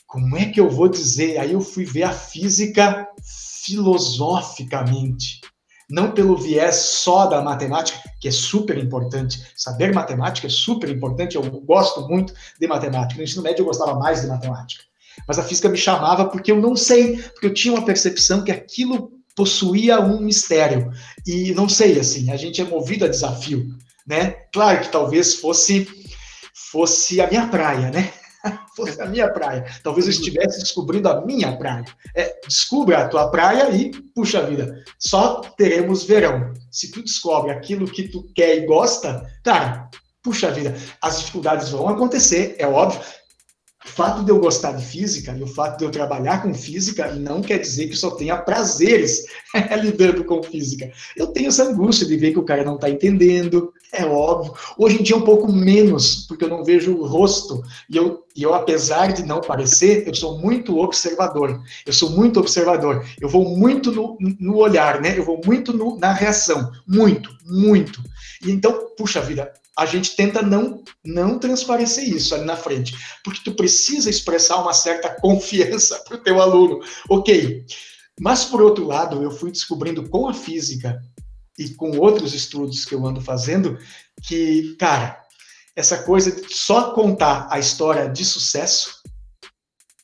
como é que eu vou dizer? Aí eu fui ver a física filosoficamente, não pelo viés só da matemática, que é super importante. Saber matemática é super importante, eu gosto muito de matemática. No ensino médio eu gostava mais de matemática. Mas a física me chamava porque eu não sei, porque eu tinha uma percepção que aquilo possuía um mistério. E não sei, assim, a gente é movido a desafio, né? Claro que talvez fosse fosse a minha praia, né? fosse a minha praia. Talvez eu estivesse descobrindo a minha praia. É, descubra a tua praia e, puxa vida, só teremos verão. Se tu descobre aquilo que tu quer e gosta, cara, puxa vida, as dificuldades vão acontecer, é óbvio. O fato de eu gostar de física e o fato de eu trabalhar com física não quer dizer que só tenha prazeres lidando com física. Eu tenho essa angústia de ver que o cara não está entendendo, é óbvio. Hoje em dia um pouco menos, porque eu não vejo o rosto. E eu, e eu, apesar de não parecer, eu sou muito observador. Eu sou muito observador. Eu vou muito no, no olhar, né? Eu vou muito no, na reação. Muito, muito. E então, puxa vida, a gente tenta não não transparecer isso ali na frente, porque tu precisa expressar uma certa confiança para o teu aluno. Ok, mas por outro lado, eu fui descobrindo com a física e com outros estudos que eu ando fazendo que, cara, essa coisa de só contar a história de sucesso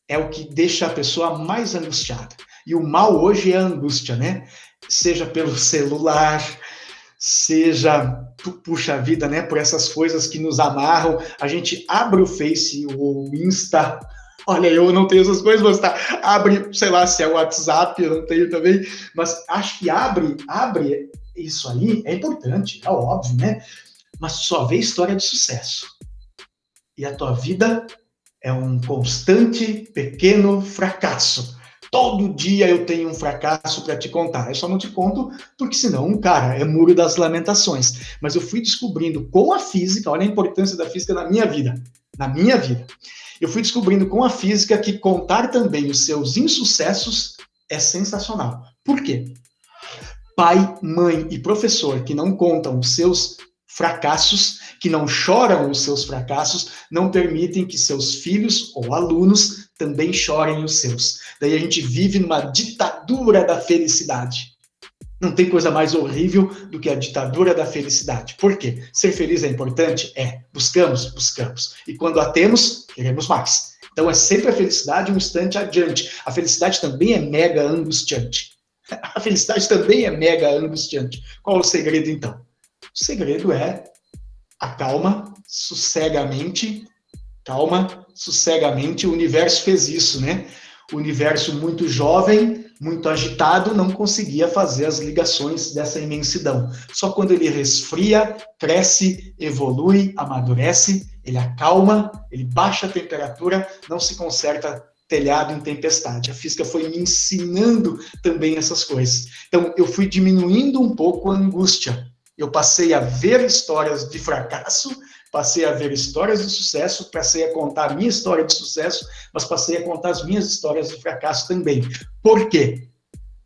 é o que deixa a pessoa mais angustiada. E o mal hoje é a angústia, né? Seja pelo celular, seja, puxa vida, né, por essas coisas que nos amarram. A gente abre o Face, o Insta, olha, eu não tenho essas coisas, mas tá, abre, sei lá, se é o WhatsApp, eu não tenho também, mas acho que abre, abre isso aí, é importante, é óbvio, né? Mas só vê história de sucesso. E a tua vida é um constante pequeno fracasso. Todo dia eu tenho um fracasso para te contar. Eu só não te conto porque senão, cara, é muro das lamentações. Mas eu fui descobrindo com a física, olha a importância da física na minha vida, na minha vida. Eu fui descobrindo com a física que contar também os seus insucessos é sensacional. Por quê? Pai, mãe e professor que não contam os seus fracassos, que não choram os seus fracassos, não permitem que seus filhos ou alunos também chorem os seus. Daí a gente vive numa ditadura da felicidade. Não tem coisa mais horrível do que a ditadura da felicidade. Por quê? Ser feliz é importante? É. Buscamos? Buscamos. E quando a temos, queremos mais. Então é sempre a felicidade um instante adiante. A felicidade também é mega angustiante. A felicidade também é mega angustiante. Qual o segredo então? O segredo é a calma, sossegamente. O universo fez isso, né? O universo muito jovem, muito agitado, não conseguia fazer as ligações dessa imensidão. Só quando ele resfria, cresce, evolui, amadurece, ele acalma, ele baixa a temperatura, não se conserta telhado em tempestade. A física foi me ensinando também essas coisas. Então, eu fui diminuindo um pouco a angústia. Eu passei a ver histórias de fracasso passei a ver histórias de sucesso, passei a contar a minha história de sucesso, mas passei a contar as minhas histórias de fracasso também. Por quê?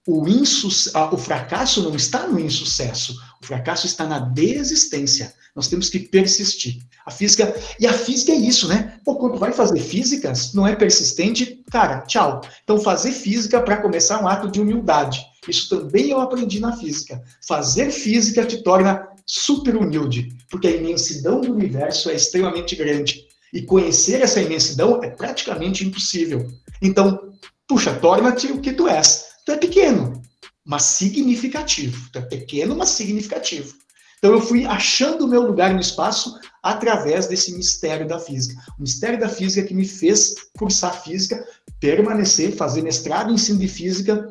O, o fracasso não está no insucesso, o fracasso está na desistência. Nós temos que persistir. A física, e a física é isso, né? Pô, quando vai fazer física, não é persistente, cara, tchau. Então, fazer física, para começar, é um ato de humildade. Isso também eu aprendi na física. Fazer física te torna super humilde, porque a imensidão do universo é extremamente grande. E conhecer essa imensidão é praticamente impossível. Então, puxa, torna-te o que tu és. Tu é pequeno, mas significativo. Tu é pequeno, mas significativo. Então eu fui achando o meu lugar no espaço através desse mistério da física. O mistério da física que me fez cursar física, permanecer, fazer mestrado em ensino de física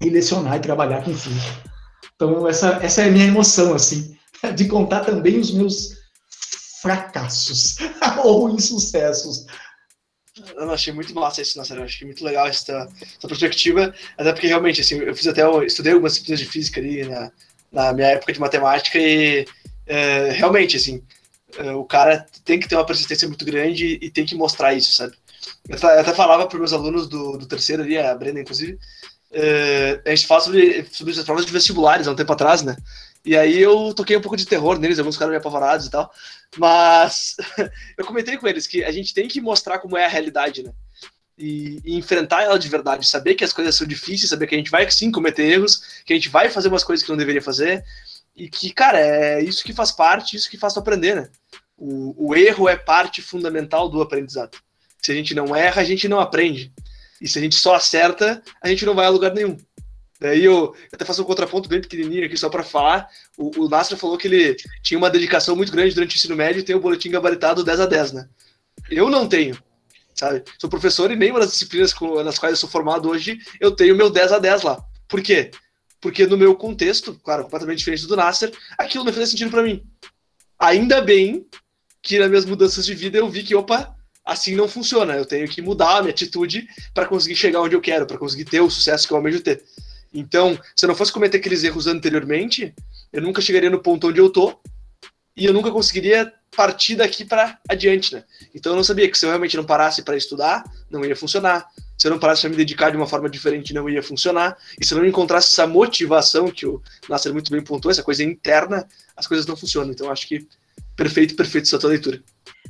e lecionar e trabalhar com física. Então essa, essa é a minha emoção, assim de contar também os meus fracassos ou insucessos. Eu achei muito massa isso, nossa, eu achei muito legal essa, essa perspectiva, até porque realmente, assim, eu fiz até, eu estudei algumas disciplinas de física ali na, na minha época de matemática e é, realmente, assim, é, o cara tem que ter uma persistência muito grande e tem que mostrar isso, sabe? Eu até falava para meus alunos do, do terceiro ali, a Brenda, inclusive, é, a gente fala sobre, sobre as provas de vestibulares há um tempo atrás, né? E aí eu toquei um pouco de terror neles, alguns ficaram meio apavorados e tal. Mas eu comentei com eles que a gente tem que mostrar como é a realidade, né? e, e, enfrentar ela de verdade, saber que as coisas são difíceis, saber que a gente vai sim cometer erros, que a gente vai fazer umas coisas que não deveria fazer, e que, cara, é isso que faz parte, isso que faz tu aprender, né? O, o erro é parte fundamental do aprendizado. Se a gente não erra, a gente não aprende. E se a gente só acerta, a gente não vai a lugar nenhum. Daí eu, eu até faço um contraponto bem pequenininho aqui só para falar. O, o Nastra falou que ele tinha uma dedicação muito grande durante o ensino médio e tem o boletim gabaritado 10 a 10, né? Eu não tenho sabe? Sou professor e nenhuma das disciplinas com, nas quais eu sou formado hoje eu tenho meu 10 a 10 lá. Por quê? Porque no meu contexto, claro, completamente diferente do Nasser, aquilo não fazia sentido para mim. Ainda bem que nas minhas mudanças de vida eu vi que, opa, assim não funciona. Eu tenho que mudar a minha atitude para conseguir chegar onde eu quero, para conseguir ter o sucesso que eu almejo ter. Então, se eu não fosse cometer aqueles erros anteriormente, eu nunca chegaria no ponto onde eu tô e eu nunca conseguiria partir daqui para adiante, né? Então eu não sabia que se eu realmente não parasse para estudar, não ia funcionar. Se eu não parasse para me dedicar de uma forma diferente, não ia funcionar. E se eu não encontrasse essa motivação que o Nasser muito bem pontuou, essa coisa interna, as coisas não funcionam. Então acho que perfeito, perfeito essa tua leitura.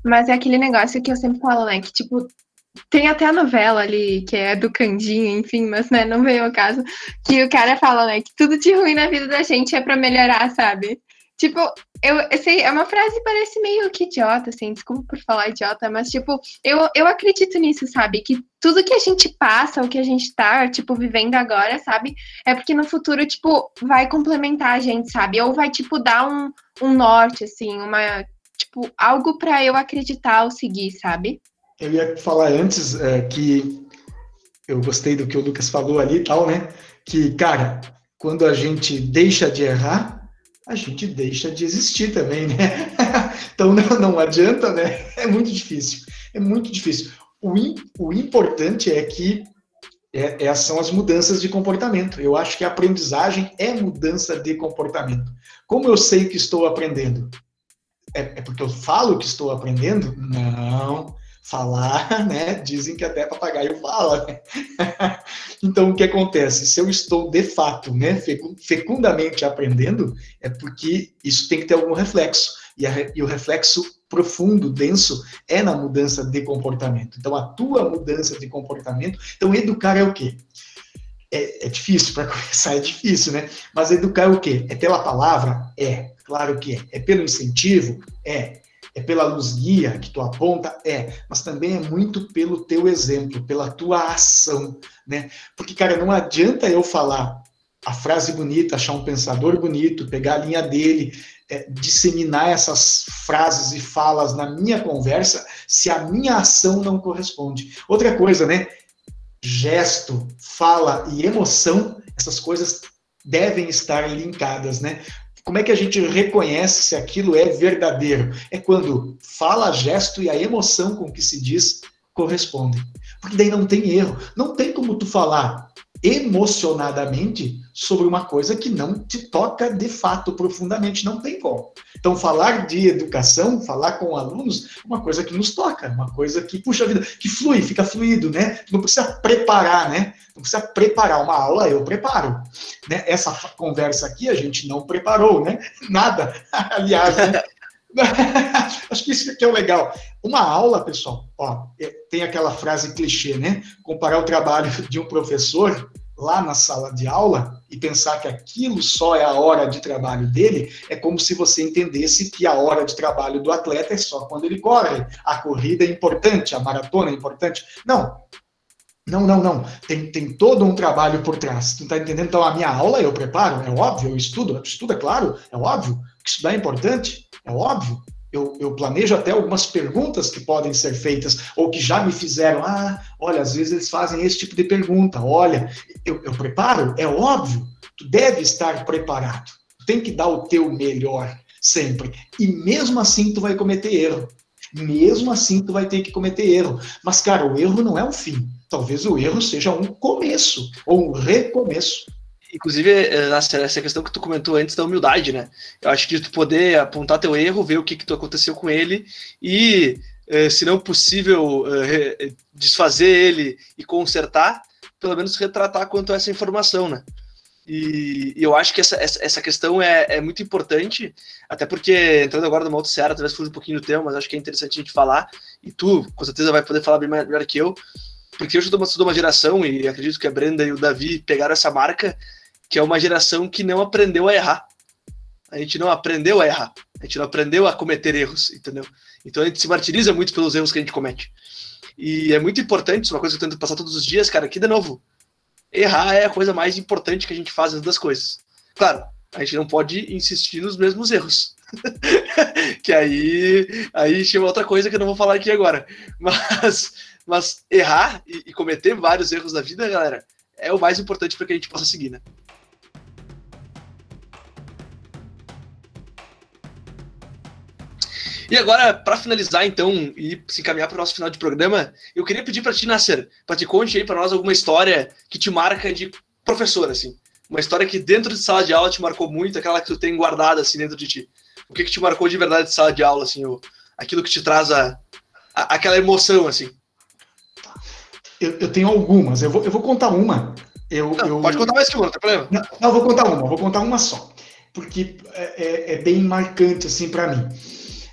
Mas é aquele negócio que eu sempre falo, né? Que tipo, tem até a novela ali, que é do Candinho, enfim, mas né, não veio ao caso, que o cara fala, né, que tudo de ruim na vida da gente é para melhorar, sabe? Tipo, eu, eu sei, é uma frase que parece meio que idiota, assim, desculpa por falar idiota, mas, tipo, eu, eu acredito nisso, sabe? Que tudo que a gente passa, o que a gente tá, tipo, vivendo agora, sabe? É porque no futuro, tipo, vai complementar a gente, sabe? Ou vai, tipo, dar um, um norte, assim, uma, tipo, algo para eu acreditar ou seguir, sabe? Eu ia falar antes é, que eu gostei do que o Lucas falou ali e tal, né? Que, cara, quando a gente deixa de errar, a gente deixa de existir também, né? então não, não adianta, né? É muito difícil, é muito difícil. O, o importante é que é, é, são as mudanças de comportamento. Eu acho que a aprendizagem é mudança de comportamento. Como eu sei que estou aprendendo? É, é porque eu falo que estou aprendendo? Não falar, né? Dizem que até papagaio fala. Né? então, o que acontece? Se eu estou de fato, né, fecundamente aprendendo, é porque isso tem que ter algum reflexo. E, a, e o reflexo profundo, denso, é na mudança de comportamento. Então, a tua mudança de comportamento. Então, educar é o quê? É, é difícil, para começar é difícil, né? Mas educar é o quê? É pela palavra? É, claro que é. É pelo incentivo? É é pela luz guia que tu aponta? É, mas também é muito pelo teu exemplo, pela tua ação, né? Porque, cara, não adianta eu falar a frase bonita, achar um pensador bonito, pegar a linha dele, é, disseminar essas frases e falas na minha conversa, se a minha ação não corresponde. Outra coisa, né? Gesto, fala e emoção, essas coisas devem estar linkadas, né? Como é que a gente reconhece se aquilo é verdadeiro? É quando fala, gesto e a emoção com que se diz correspondem. Porque daí não tem erro. Não tem como tu falar emocionadamente sobre uma coisa que não te toca de fato profundamente, não tem como. Então, falar de educação, falar com alunos, é uma coisa que nos toca, uma coisa que, puxa vida, que flui, fica fluido, né? Não precisa preparar, né? Não precisa preparar uma aula, eu preparo. Né? Essa conversa aqui a gente não preparou, né? Nada. Aliás, né? Acho que isso que é o legal. Uma aula, pessoal, ó, é, tem aquela frase clichê, né? Comparar o trabalho de um professor lá na sala de aula e pensar que aquilo só é a hora de trabalho dele, é como se você entendesse que a hora de trabalho do atleta é só quando ele corre. A corrida é importante, a maratona é importante. Não. Não, não, não. Tem, tem todo um trabalho por trás. Tu tá entendendo? Então, a minha aula eu preparo, é óbvio, eu estudo, estudo, é claro, é óbvio. Que estudar é importante, é óbvio. Eu, eu, planejo até algumas perguntas que podem ser feitas, ou que já me fizeram. Ah, olha, às vezes eles fazem esse tipo de pergunta. Olha, eu, eu preparo, é óbvio. Tu deve estar preparado. Tu tem que dar o teu melhor sempre. E mesmo assim tu vai cometer erro. Mesmo assim tu vai ter que cometer erro. Mas, cara, o erro não é o fim. Talvez o erro seja um começo, ou um recomeço. Inclusive, eh, essa questão que tu comentou antes da humildade, né? Eu acho que tu poder apontar teu erro, ver o que, que tu aconteceu com ele e, eh, se não possível, eh, desfazer ele e consertar, pelo menos retratar quanto a essa informação, né? E, eu acho que essa, essa, questão é, é, muito importante, até porque, entrando agora numa outra seara, talvez fuja um pouquinho do tema, mas acho que é interessante a gente falar, e tu, com certeza, vai poder falar bem melhor que eu, porque eu sou de uma geração, e acredito que a Brenda e o Davi pegaram essa marca, que é uma geração que não aprendeu a errar. A gente não aprendeu a errar. A gente não aprendeu a cometer erros, entendeu? Então a gente se martiriza muito pelos erros que a gente comete. E é muito importante, isso é uma coisa que eu tento passar todos os dias, cara, que de novo, errar é a coisa mais importante que a gente faz das coisas. Claro, a gente não pode insistir nos mesmos erros. que aí, aí chama outra coisa que eu não vou falar aqui agora. Mas, mas errar e, e cometer vários erros na vida, galera, é o mais importante para que a gente possa seguir, né? E agora, para finalizar, então, e se encaminhar para o nosso final de programa, eu queria pedir para ti, Nasser, para te conte aí para nós alguma história que te marca de professor, assim. Uma história que dentro de sala de aula te marcou muito, aquela que tu tem guardada, assim, dentro de ti. O que, que te marcou de verdade de sala de aula, assim, o, aquilo que te traz a, a aquela emoção, assim. Eu, eu, tenho algumas, eu vou, eu vou contar uma. Eu, não, eu... Pode contar mais que uma, não tem problema. Não, não, vou contar uma, vou contar uma só. Porque é, é, é bem marcante, assim, para mim.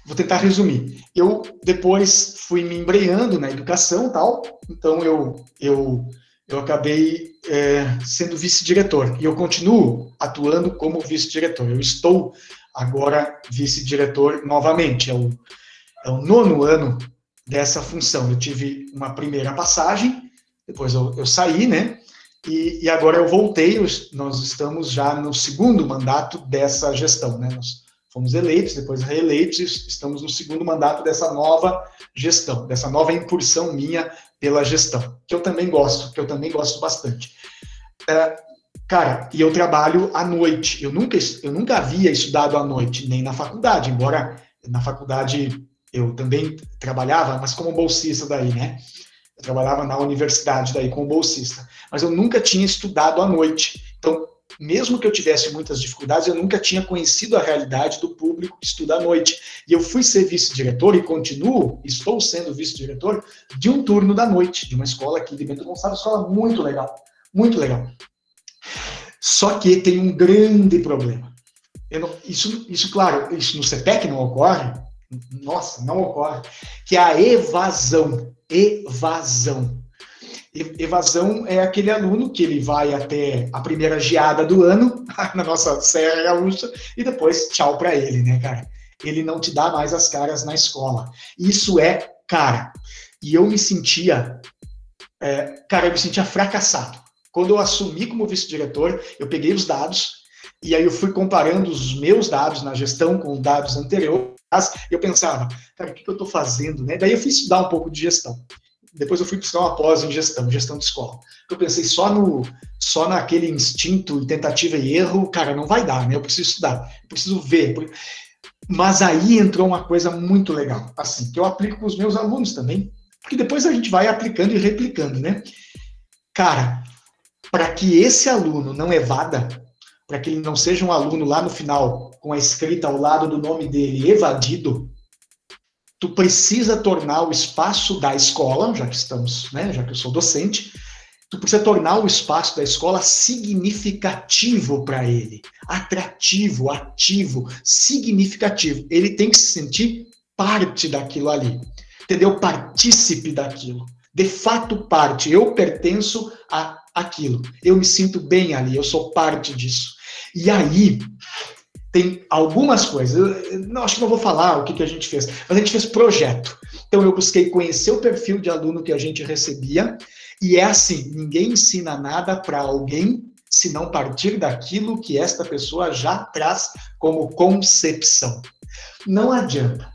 Vou tentar resumir. Eu depois fui me embreando na educação tal, então eu, eu, eu acabei é, sendo vice-diretor e eu continuo atuando como vice-diretor. Eu estou agora vice-diretor novamente, é o, é o nono ano dessa função. Eu tive uma primeira passagem, depois eu, eu saí, né? E, e, agora eu voltei, nós estamos já no segundo mandato dessa gestão, né? Nós fomos eleitos, depois reeleitos, e estamos no segundo mandato dessa nova gestão, dessa nova incursão minha pela gestão, que eu também gosto, que eu também gosto bastante. É, cara, e eu trabalho à noite. Eu nunca, eu nunca havia estudado à noite, nem na faculdade, embora na faculdade eu também trabalhava, mas como bolsista daí, né? Eu trabalhava na universidade daí como bolsista, mas eu nunca tinha estudado à noite. Então, mesmo que eu tivesse muitas dificuldades, eu nunca tinha conhecido a realidade do público que estuda à noite. E eu fui ser vice-diretor e continuo, estou sendo vice-diretor de um turno da noite, de uma escola aqui de Bento Gonçalves, escola muito legal, muito legal. Só que tem um grande problema. Não, isso, isso, claro, isso no CETEC não ocorre, nossa, não ocorre, que é a evasão. Evasão. Evasão é aquele aluno que ele vai até a primeira geada do ano, na nossa Serra Gaúcha, e depois tchau para ele, né, cara? Ele não te dá mais as caras na escola. Isso é cara. E eu me sentia, é, cara, eu me sentia fracassado. Quando eu assumi como vice-diretor, eu peguei os dados e aí eu fui comparando os meus dados na gestão com os dados anteriores. Eu pensava, cara, o que eu estou fazendo? Né? Daí eu fui estudar um pouco de gestão depois eu fui buscar uma pós em gestão, gestão de escola. Eu pensei só no só naquele instinto, tentativa e erro, cara, não vai dar, né? Eu preciso estudar, eu preciso ver. Mas aí entrou uma coisa muito legal, assim, que eu aplico com os meus alunos também, porque depois a gente vai aplicando e replicando, né? Cara, para que esse aluno não evada, para que ele não seja um aluno lá no final com a escrita ao lado do nome dele evadido, tu precisa tornar o espaço da escola, já que estamos, né, já que eu sou docente, tu precisa tornar o espaço da escola significativo para ele, atrativo, ativo, significativo. Ele tem que se sentir parte daquilo ali, entendeu? Partícipe daquilo, de fato parte. Eu pertenço a aquilo. Eu me sinto bem ali, eu sou parte disso. E aí, tem algumas coisas. Eu, não, acho que não vou falar o que, que a gente fez, mas a gente fez projeto. Então eu busquei conhecer o perfil de aluno que a gente recebia, e é assim: ninguém ensina nada para alguém se não partir daquilo que esta pessoa já traz como concepção. Não adianta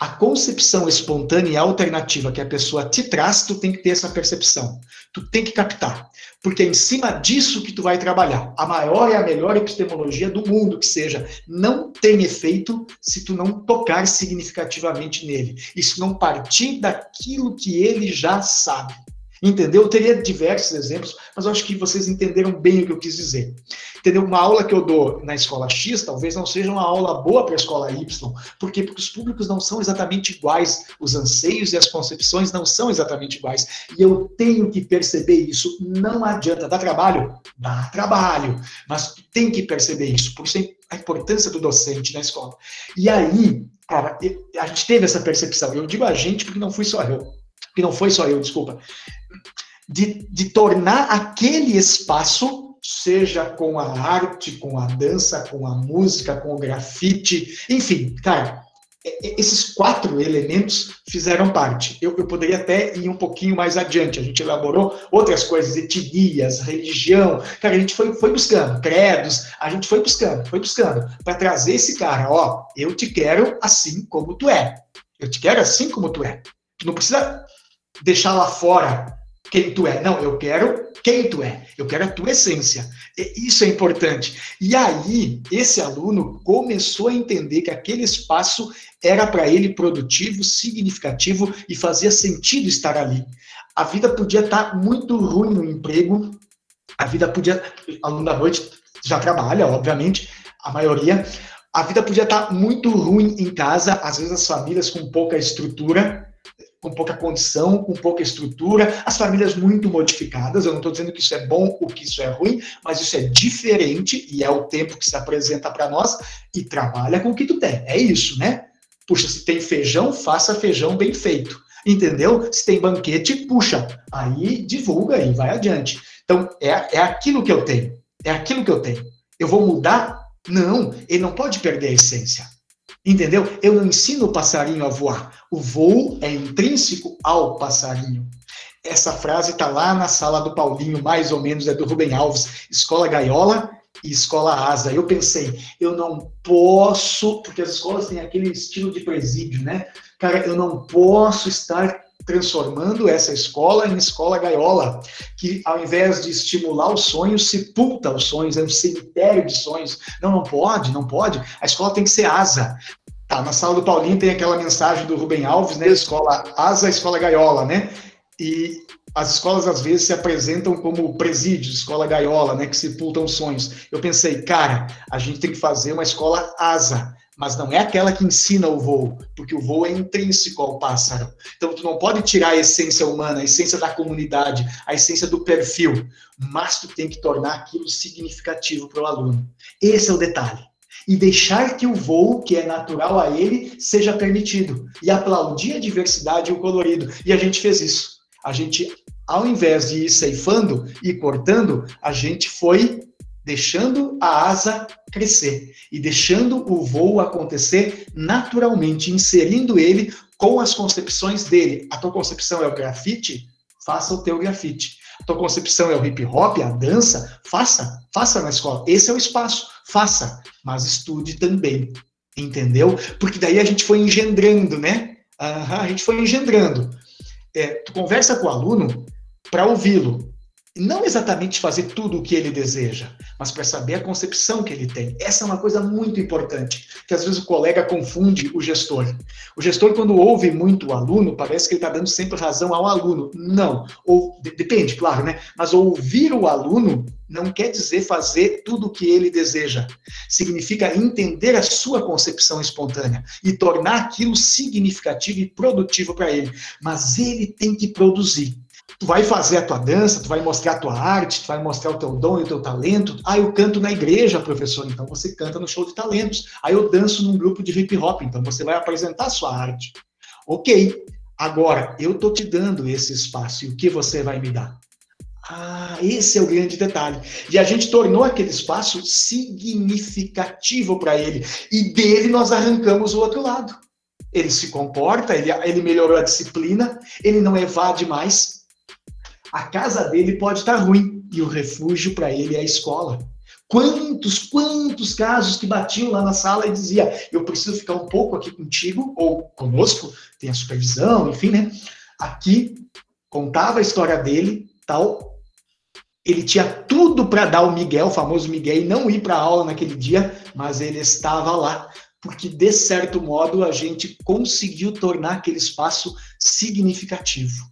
a concepção espontânea e alternativa que a pessoa te traz, tu tem que ter essa percepção. Tu tem que captar. Porque é em cima disso que tu vai trabalhar. A maior e a melhor epistemologia do mundo que seja, não tem efeito se tu não tocar significativamente nele. Se não partir daquilo que ele já sabe. Entendeu? Eu teria diversos exemplos, mas eu acho que vocês entenderam bem o que eu quis dizer. Entendeu? Uma aula que eu dou na escola X talvez não seja uma aula boa para a escola Y. Por quê? Porque os públicos não são exatamente iguais, os anseios e as concepções não são exatamente iguais. E eu tenho que perceber isso. Não adianta. Dá trabalho? Dá trabalho. Mas tem que perceber isso. Por isso a importância do docente na escola. E aí, cara, a gente teve essa percepção. Eu digo a gente porque não fui só eu que não foi só eu, desculpa, de, de tornar aquele espaço, seja com a arte, com a dança, com a música, com o grafite, enfim, cara, esses quatro elementos fizeram parte. Eu, eu, poderia até ir um pouquinho mais adiante. A gente elaborou outras coisas, etnias, religião. Cara, a gente foi, foi buscando, credos, a gente foi buscando, foi buscando, para trazer esse cara, ó, eu te quero assim como tu é. Eu te quero assim como tu é. Tu não precisa deixar lá fora quem tu é. Não, eu quero quem tu é. Eu quero a tua essência. Isso é importante. E aí, esse aluno começou a entender que aquele espaço era para ele produtivo, significativo e fazia sentido estar ali. A vida podia estar tá muito ruim no emprego, a vida podia. Aluno da noite já trabalha, obviamente, a maioria. A vida podia estar tá muito ruim em casa, às vezes as famílias com pouca estrutura, com pouca condição, com pouca estrutura, as famílias muito modificadas. Eu não estou dizendo que isso é bom ou que isso é ruim, mas isso é diferente e é o tempo que se apresenta para nós e trabalha com o que tu tem. É isso, né? Puxa, se tem feijão, faça feijão bem feito. Entendeu? Se tem banquete, puxa. Aí divulga e vai adiante. Então, é, é aquilo que eu tenho. É aquilo que eu tenho. Eu vou mudar? Não, ele não pode perder a essência. Entendeu? Eu não ensino o passarinho a voar. O voo é intrínseco ao passarinho. Essa frase está lá na sala do Paulinho, mais ou menos, é do Rubem Alves, Escola Gaiola e Escola Asa. Eu pensei, eu não posso, porque as escolas têm aquele estilo de presídio, né? Cara, eu não posso estar transformando essa escola em escola gaiola, que ao invés de estimular os sonhos, sepulta os sonhos, é um cemitério de sonhos. Não, não pode, não pode. A escola tem que ser asa. Tá, na sala do Paulinho tem aquela mensagem do Rubem Alves, né? Escola asa, escola gaiola, né? E as escolas às vezes se apresentam como presídios, escola gaiola, né? Que sepultam sonhos. Eu pensei, cara, a gente tem que fazer uma escola asa, mas não é aquela que ensina o voo, porque o voo é intrínseco ao pássaro. Então, tu não pode tirar a essência humana, a essência da comunidade, a essência do perfil, mas tu tem que tornar aquilo significativo para o aluno. Esse é o detalhe e deixar que o voo, que é natural a ele, seja permitido. E aplaudir a diversidade e o colorido. E a gente fez isso. A gente, ao invés de ir ceifando e cortando, a gente foi deixando a asa crescer e deixando o voo acontecer naturalmente, inserindo ele com as concepções dele. A tua concepção é o grafite? Faça o teu grafite. A tua concepção é o hip hop, a dança? Faça, faça na escola. Esse é o espaço faça, mas estude também, entendeu? Porque daí a gente foi engendrando, né? Uhum, a gente foi engendrando. É, tu conversa com o aluno para ouvi-lo, não exatamente fazer tudo o que ele deseja, mas para saber a concepção que ele tem. Essa é uma coisa muito importante, que às vezes o colega confunde o gestor. O gestor, quando ouve muito o aluno, parece que ele está dando sempre razão ao aluno. Não. Ou, depende, claro, né? Mas ouvir o aluno não quer dizer fazer tudo o que ele deseja. Significa entender a sua concepção espontânea e tornar aquilo significativo e produtivo para ele. Mas ele tem que produzir tu vai fazer a tua dança, tu vai mostrar a tua arte, tu vai mostrar o teu dom e o teu talento. Ah, eu canto na igreja, professor, então você canta no show de talentos. Ah, eu danço num grupo de hip hop, então você vai apresentar a sua arte. Ok, agora eu tô te dando esse espaço e o que você vai me dar? Ah, esse é o grande detalhe. E a gente tornou aquele espaço significativo para ele. E dele nós arrancamos o outro lado. Ele se comporta, ele, ele melhorou a disciplina, ele não evade mais, a casa dele pode estar ruim e o refúgio para ele é a escola. Quantos, quantos casos que batiam lá na sala e dizia: Eu preciso ficar um pouco aqui contigo, ou conosco, tem a supervisão, enfim, né? Aqui, contava a história dele, tal. Ele tinha tudo para dar o Miguel, o famoso Miguel, e não ir para a aula naquele dia, mas ele estava lá, porque de certo modo a gente conseguiu tornar aquele espaço significativo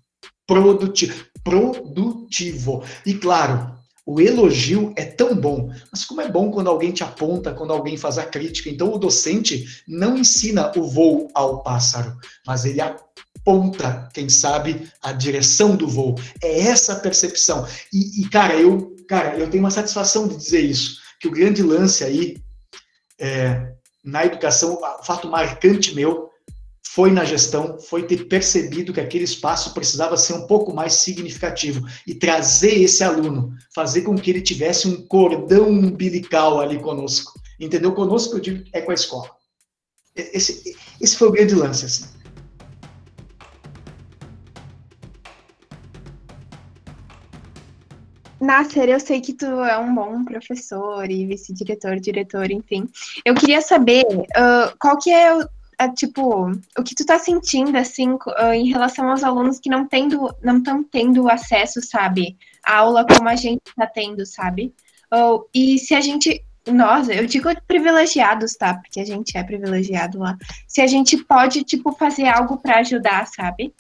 produtivo, produtivo. E claro, o elogio é tão bom, mas como é bom quando alguém te aponta, quando alguém faz a crítica. Então o docente não ensina o voo ao pássaro, mas ele aponta, quem sabe, a direção do voo. É essa percepção. E, e cara, eu, cara, eu tenho uma satisfação de dizer isso, que o grande lance aí é, na educação, o fato marcante meu foi na gestão, foi ter percebido que aquele espaço precisava ser um pouco mais significativo e trazer esse aluno, fazer com que ele tivesse um cordão umbilical ali conosco. Entendeu? Conosco, eu digo, é com a escola. Esse, esse foi o grande lance, assim. Nasser, eu sei que tu é um bom professor e vice-diretor, diretor, enfim. Eu queria saber uh, qual que é, é, tipo, o que tu tá sentindo, assim, uh, em relação aos alunos que não tendo, não estão tendo acesso, sabe, à aula como a gente tá tendo, sabe? Uh, e se a gente, nós, eu digo privilegiados, tá? Porque a gente é privilegiado lá. Se a gente pode, tipo, fazer algo para ajudar, sabe?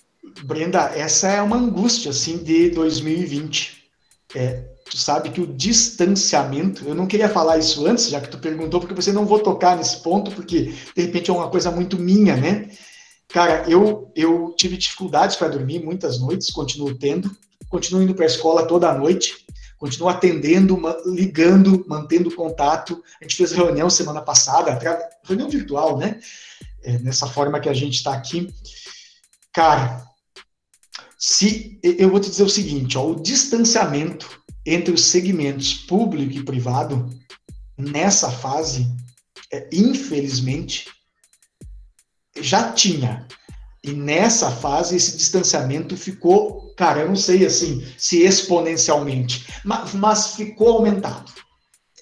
Brenda, essa é uma angústia, assim, de 2020 é, tu sabe que o distanciamento, eu não queria falar isso antes, já que tu perguntou, porque você não vou tocar nesse ponto, porque de repente é uma coisa muito minha, né? Cara, eu, eu tive dificuldades para dormir muitas noites, continuo tendo, continuo indo para a escola toda noite, continuo atendendo, ligando, mantendo contato. A gente fez reunião semana passada, reunião virtual, né? É, nessa forma que a gente está aqui. Cara, se eu vou te dizer o seguinte, ó, o distanciamento entre os segmentos público e privado nessa fase, é, infelizmente, já tinha. E nessa fase esse distanciamento ficou, cara, eu não sei assim, se exponencialmente, mas, mas ficou aumentado.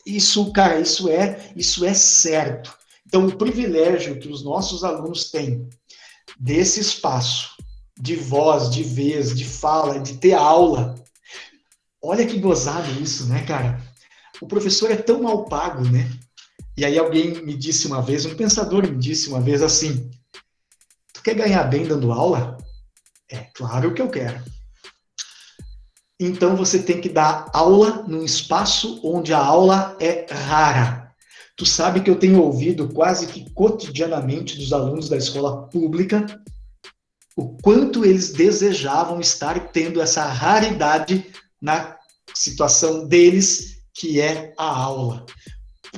Isso, cara, isso é, isso é certo. Então, o privilégio que os nossos alunos têm desse espaço de voz, de vez, de fala, de ter aula. Olha que gozado isso, né, cara? O professor é tão mal pago, né? E aí alguém me disse uma vez, um pensador me disse uma vez assim: Tu quer ganhar bem dando aula? É claro que eu quero. Então você tem que dar aula num espaço onde a aula é rara. Tu sabe que eu tenho ouvido quase que cotidianamente dos alunos da escola pública o quanto eles desejavam estar tendo essa raridade na situação deles, que é a aula.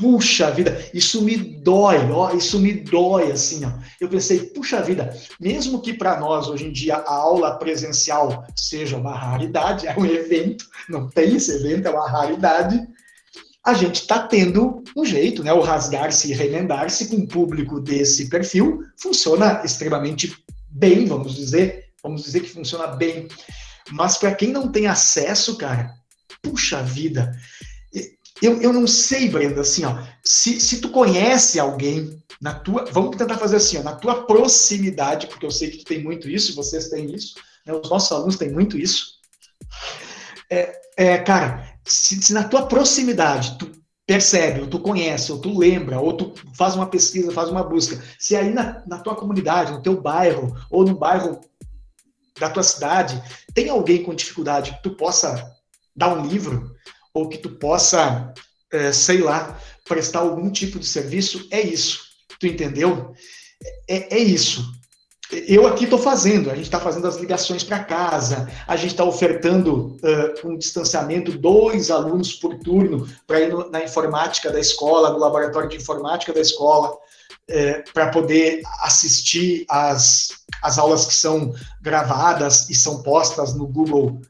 Puxa vida, isso me dói, ó, isso me dói assim, ó. Eu pensei, puxa vida, mesmo que para nós hoje em dia a aula presencial seja uma raridade, é um evento, não tem esse evento, é uma raridade, a gente está tendo um jeito, né? O rasgar-se e remendar-se com um público desse perfil funciona extremamente bem, vamos dizer, vamos dizer que funciona bem. Mas para quem não tem acesso, cara, puxa vida. Eu, eu não sei, Brenda, assim, ó, se, se tu conhece alguém na tua, vamos tentar fazer assim, ó, na tua proximidade, porque eu sei que tu tem muito isso, vocês têm isso, né, os nossos alunos têm muito isso. É, é, cara, se, se, na tua proximidade tu percebe, ou tu conhece, ou tu lembra, ou tu faz uma pesquisa, faz uma busca. Se aí na, na tua comunidade, no teu bairro, ou no bairro da tua cidade, tem alguém com dificuldade que tu possa dar um livro, ou que tu possa, é, sei lá, prestar algum tipo de serviço, é isso. Tu entendeu? É, é isso. Eu aqui estou fazendo, a gente está fazendo as ligações para casa, a gente está ofertando uh, um distanciamento, dois alunos por turno para ir no, na informática da escola, no laboratório de informática da escola, é, para poder assistir as, as aulas que são gravadas e são postas no Google,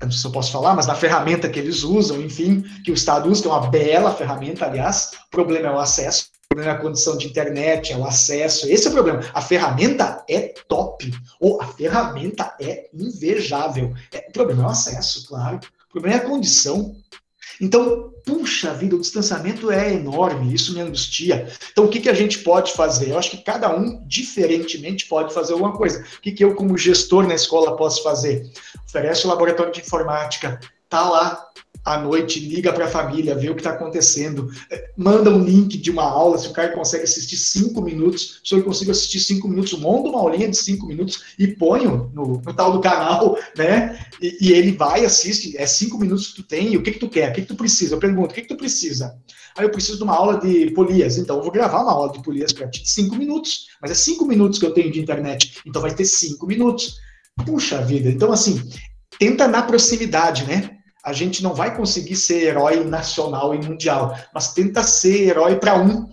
eu não sei se eu posso falar, mas na ferramenta que eles usam, enfim, que o Estado usa, que é uma bela ferramenta, aliás, o problema é o acesso problema é a condição de internet, é o acesso. Esse é o problema. A ferramenta é top, ou a ferramenta é invejável. É, o problema é o acesso, claro. O problema é a condição. Então, puxa vida, o distanciamento é enorme, isso me angustia. Então, o que, que a gente pode fazer? Eu acho que cada um, diferentemente, pode fazer alguma coisa. O que, que eu, como gestor na escola, posso fazer? Oferece o laboratório de informática, tá lá à noite, liga para a família, vê o que está acontecendo, é, manda um link de uma aula, se o cara consegue assistir cinco minutos, se eu consigo assistir cinco minutos, monta uma aulinha de cinco minutos e ponho no, no tal do canal, né? E, e, ele vai, assiste, é cinco minutos que tu tem, o que que tu quer, o que que tu precisa? Eu pergunto, o que que tu precisa? Aí eu preciso de uma aula de polias, então eu vou gravar uma aula de polias para ti de cinco minutos, mas é cinco minutos que eu tenho de internet, então vai ter cinco minutos. Puxa vida, então assim, tenta na proximidade, né? A gente não vai conseguir ser herói nacional e mundial, mas tenta ser herói para um.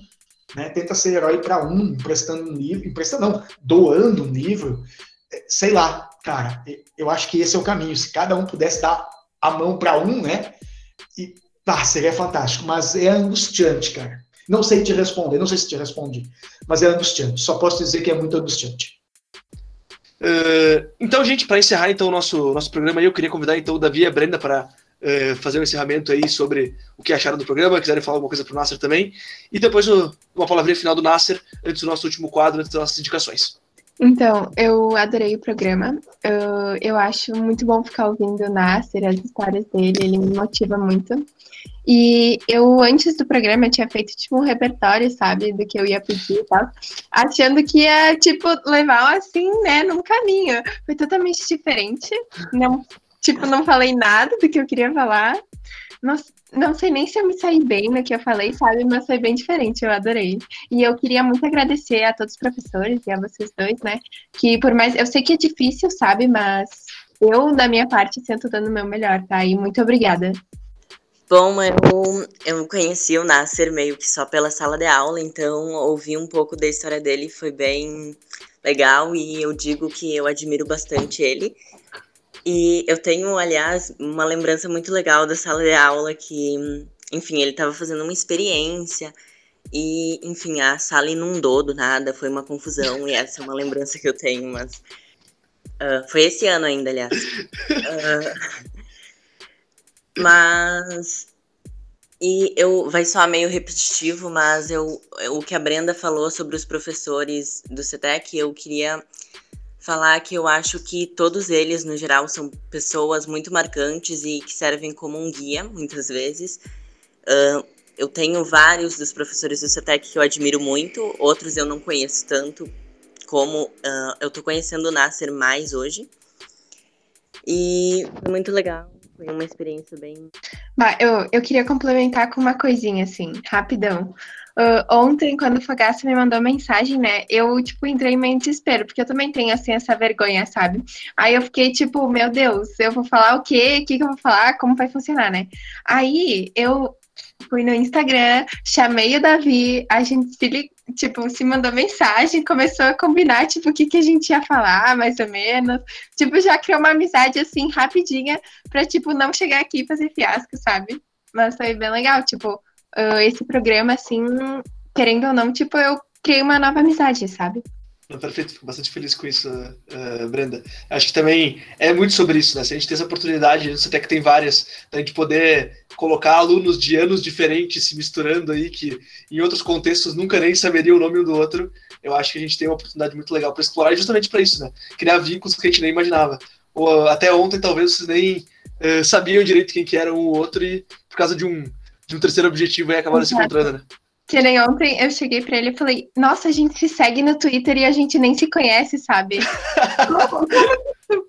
né? Tenta ser herói para um, emprestando um livro, emprestando não, doando um livro, é, sei lá, cara. Eu acho que esse é o caminho. Se cada um pudesse dar a mão para um, né? E ah, seria fantástico, mas é angustiante, cara. Não sei te responder, não sei se te respondi, mas é angustiante. Só posso dizer que é muito angustiante. Uh, então, gente, para encerrar então o nosso, nosso programa eu queria convidar então o Davi e a Brenda para uh, fazer um encerramento aí sobre o que acharam do programa, quiserem falar alguma coisa para o Nasser também, e depois o, uma palavrinha final do Nasser, antes do nosso último quadro, antes das nossas indicações. Então, eu adorei o programa. Eu, eu acho muito bom ficar ouvindo o Nasser, as histórias dele, ele me motiva muito. E eu, antes do programa, tinha feito, tipo, um repertório, sabe, do que eu ia pedir e tal, achando que ia, tipo, levar, assim, né, num caminho. Foi totalmente diferente. Não, tipo, não falei nada do que eu queria falar. Não, não sei nem se eu me saí bem no que eu falei, sabe? Mas foi bem diferente, eu adorei. E eu queria muito agradecer a todos os professores e a vocês dois, né? Que por mais. Eu sei que é difícil, sabe? Mas eu, da minha parte, sinto dando o meu melhor, tá? E muito obrigada. Bom, eu, eu conheci o Nasser meio que só pela sala de aula, então ouvi um pouco da história dele, foi bem legal e eu digo que eu admiro bastante ele. E eu tenho, aliás, uma lembrança muito legal da sala de aula que, enfim, ele estava fazendo uma experiência e, enfim, a sala inundou do nada, foi uma confusão e essa é uma lembrança que eu tenho, mas uh, foi esse ano ainda, aliás. Uh, mas e eu vai soar meio repetitivo, mas eu o que a Brenda falou sobre os professores do CETEC, eu queria falar que eu acho que todos eles, no geral, são pessoas muito marcantes e que servem como um guia, muitas vezes. Uh, eu tenho vários dos professores do CETEC que eu admiro muito, outros eu não conheço tanto, como uh, eu tô conhecendo o Nasser mais hoje. E foi muito legal, foi uma experiência bem. Bah, eu, eu queria complementar com uma coisinha, assim, rapidão. Uh, ontem, quando o Fogaça me mandou mensagem, né, eu, tipo, entrei meio em desespero, porque eu também tenho, assim, essa vergonha, sabe? Aí eu fiquei, tipo, meu Deus, eu vou falar o quê? O que, que eu vou falar? Como vai funcionar, né? Aí eu fui no Instagram, chamei o Davi, a gente se, tipo, se mandou mensagem, começou a combinar, tipo, o que, que a gente ia falar, mais ou menos. Tipo, já criou uma amizade, assim, rapidinha, pra, tipo, não chegar aqui e fazer fiasco, sabe? Mas foi bem legal, tipo, uh, esse programa, assim, querendo ou não, tipo, eu criei uma nova amizade, sabe? Perfeito, fico bastante feliz com isso, uh, Brenda. Acho que também é muito sobre isso, né? Se a gente tem essa oportunidade, você até que tem várias, da gente poder colocar alunos de anos diferentes se misturando aí, que em outros contextos nunca nem saberiam o nome um do outro, eu acho que a gente tem uma oportunidade muito legal para explorar justamente para isso, né? Criar vínculos que a gente nem imaginava. Ou até ontem, talvez, vocês nem uh, sabiam direito quem que era um ou outro e por causa de um de um terceiro objetivo e acabaram Exato. se encontrando, né? Que nem ontem eu cheguei pra ele e falei, nossa, a gente se segue no Twitter e a gente nem se conhece, sabe? como,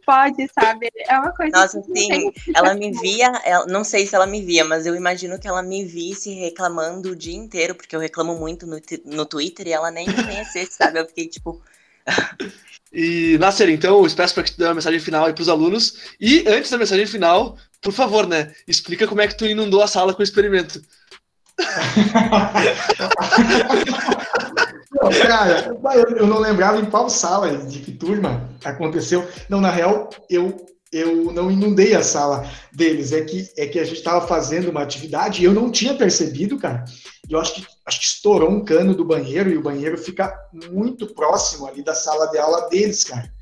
pode, sabe? É uma coisa. Nossa, sim, ela me via, ela, não sei se ela me via, mas eu imagino que ela me visse reclamando o dia inteiro, porque eu reclamo muito no, no Twitter e ela nem me conhecesse, sabe? Eu fiquei tipo. E, Nasser, então, eu peço para que tu dê uma mensagem final aí para os alunos. E antes da mensagem final, por favor, né? Explica como é que tu inundou a sala com o experimento. não, cara, eu não lembrava em qual sala, de que turma aconteceu. Não, na real, eu, eu não inundei a sala deles. É que, é que a gente estava fazendo uma atividade e eu não tinha percebido, cara. E eu acho que, acho que estourou um cano do banheiro e o banheiro fica muito próximo ali da sala de aula deles, cara.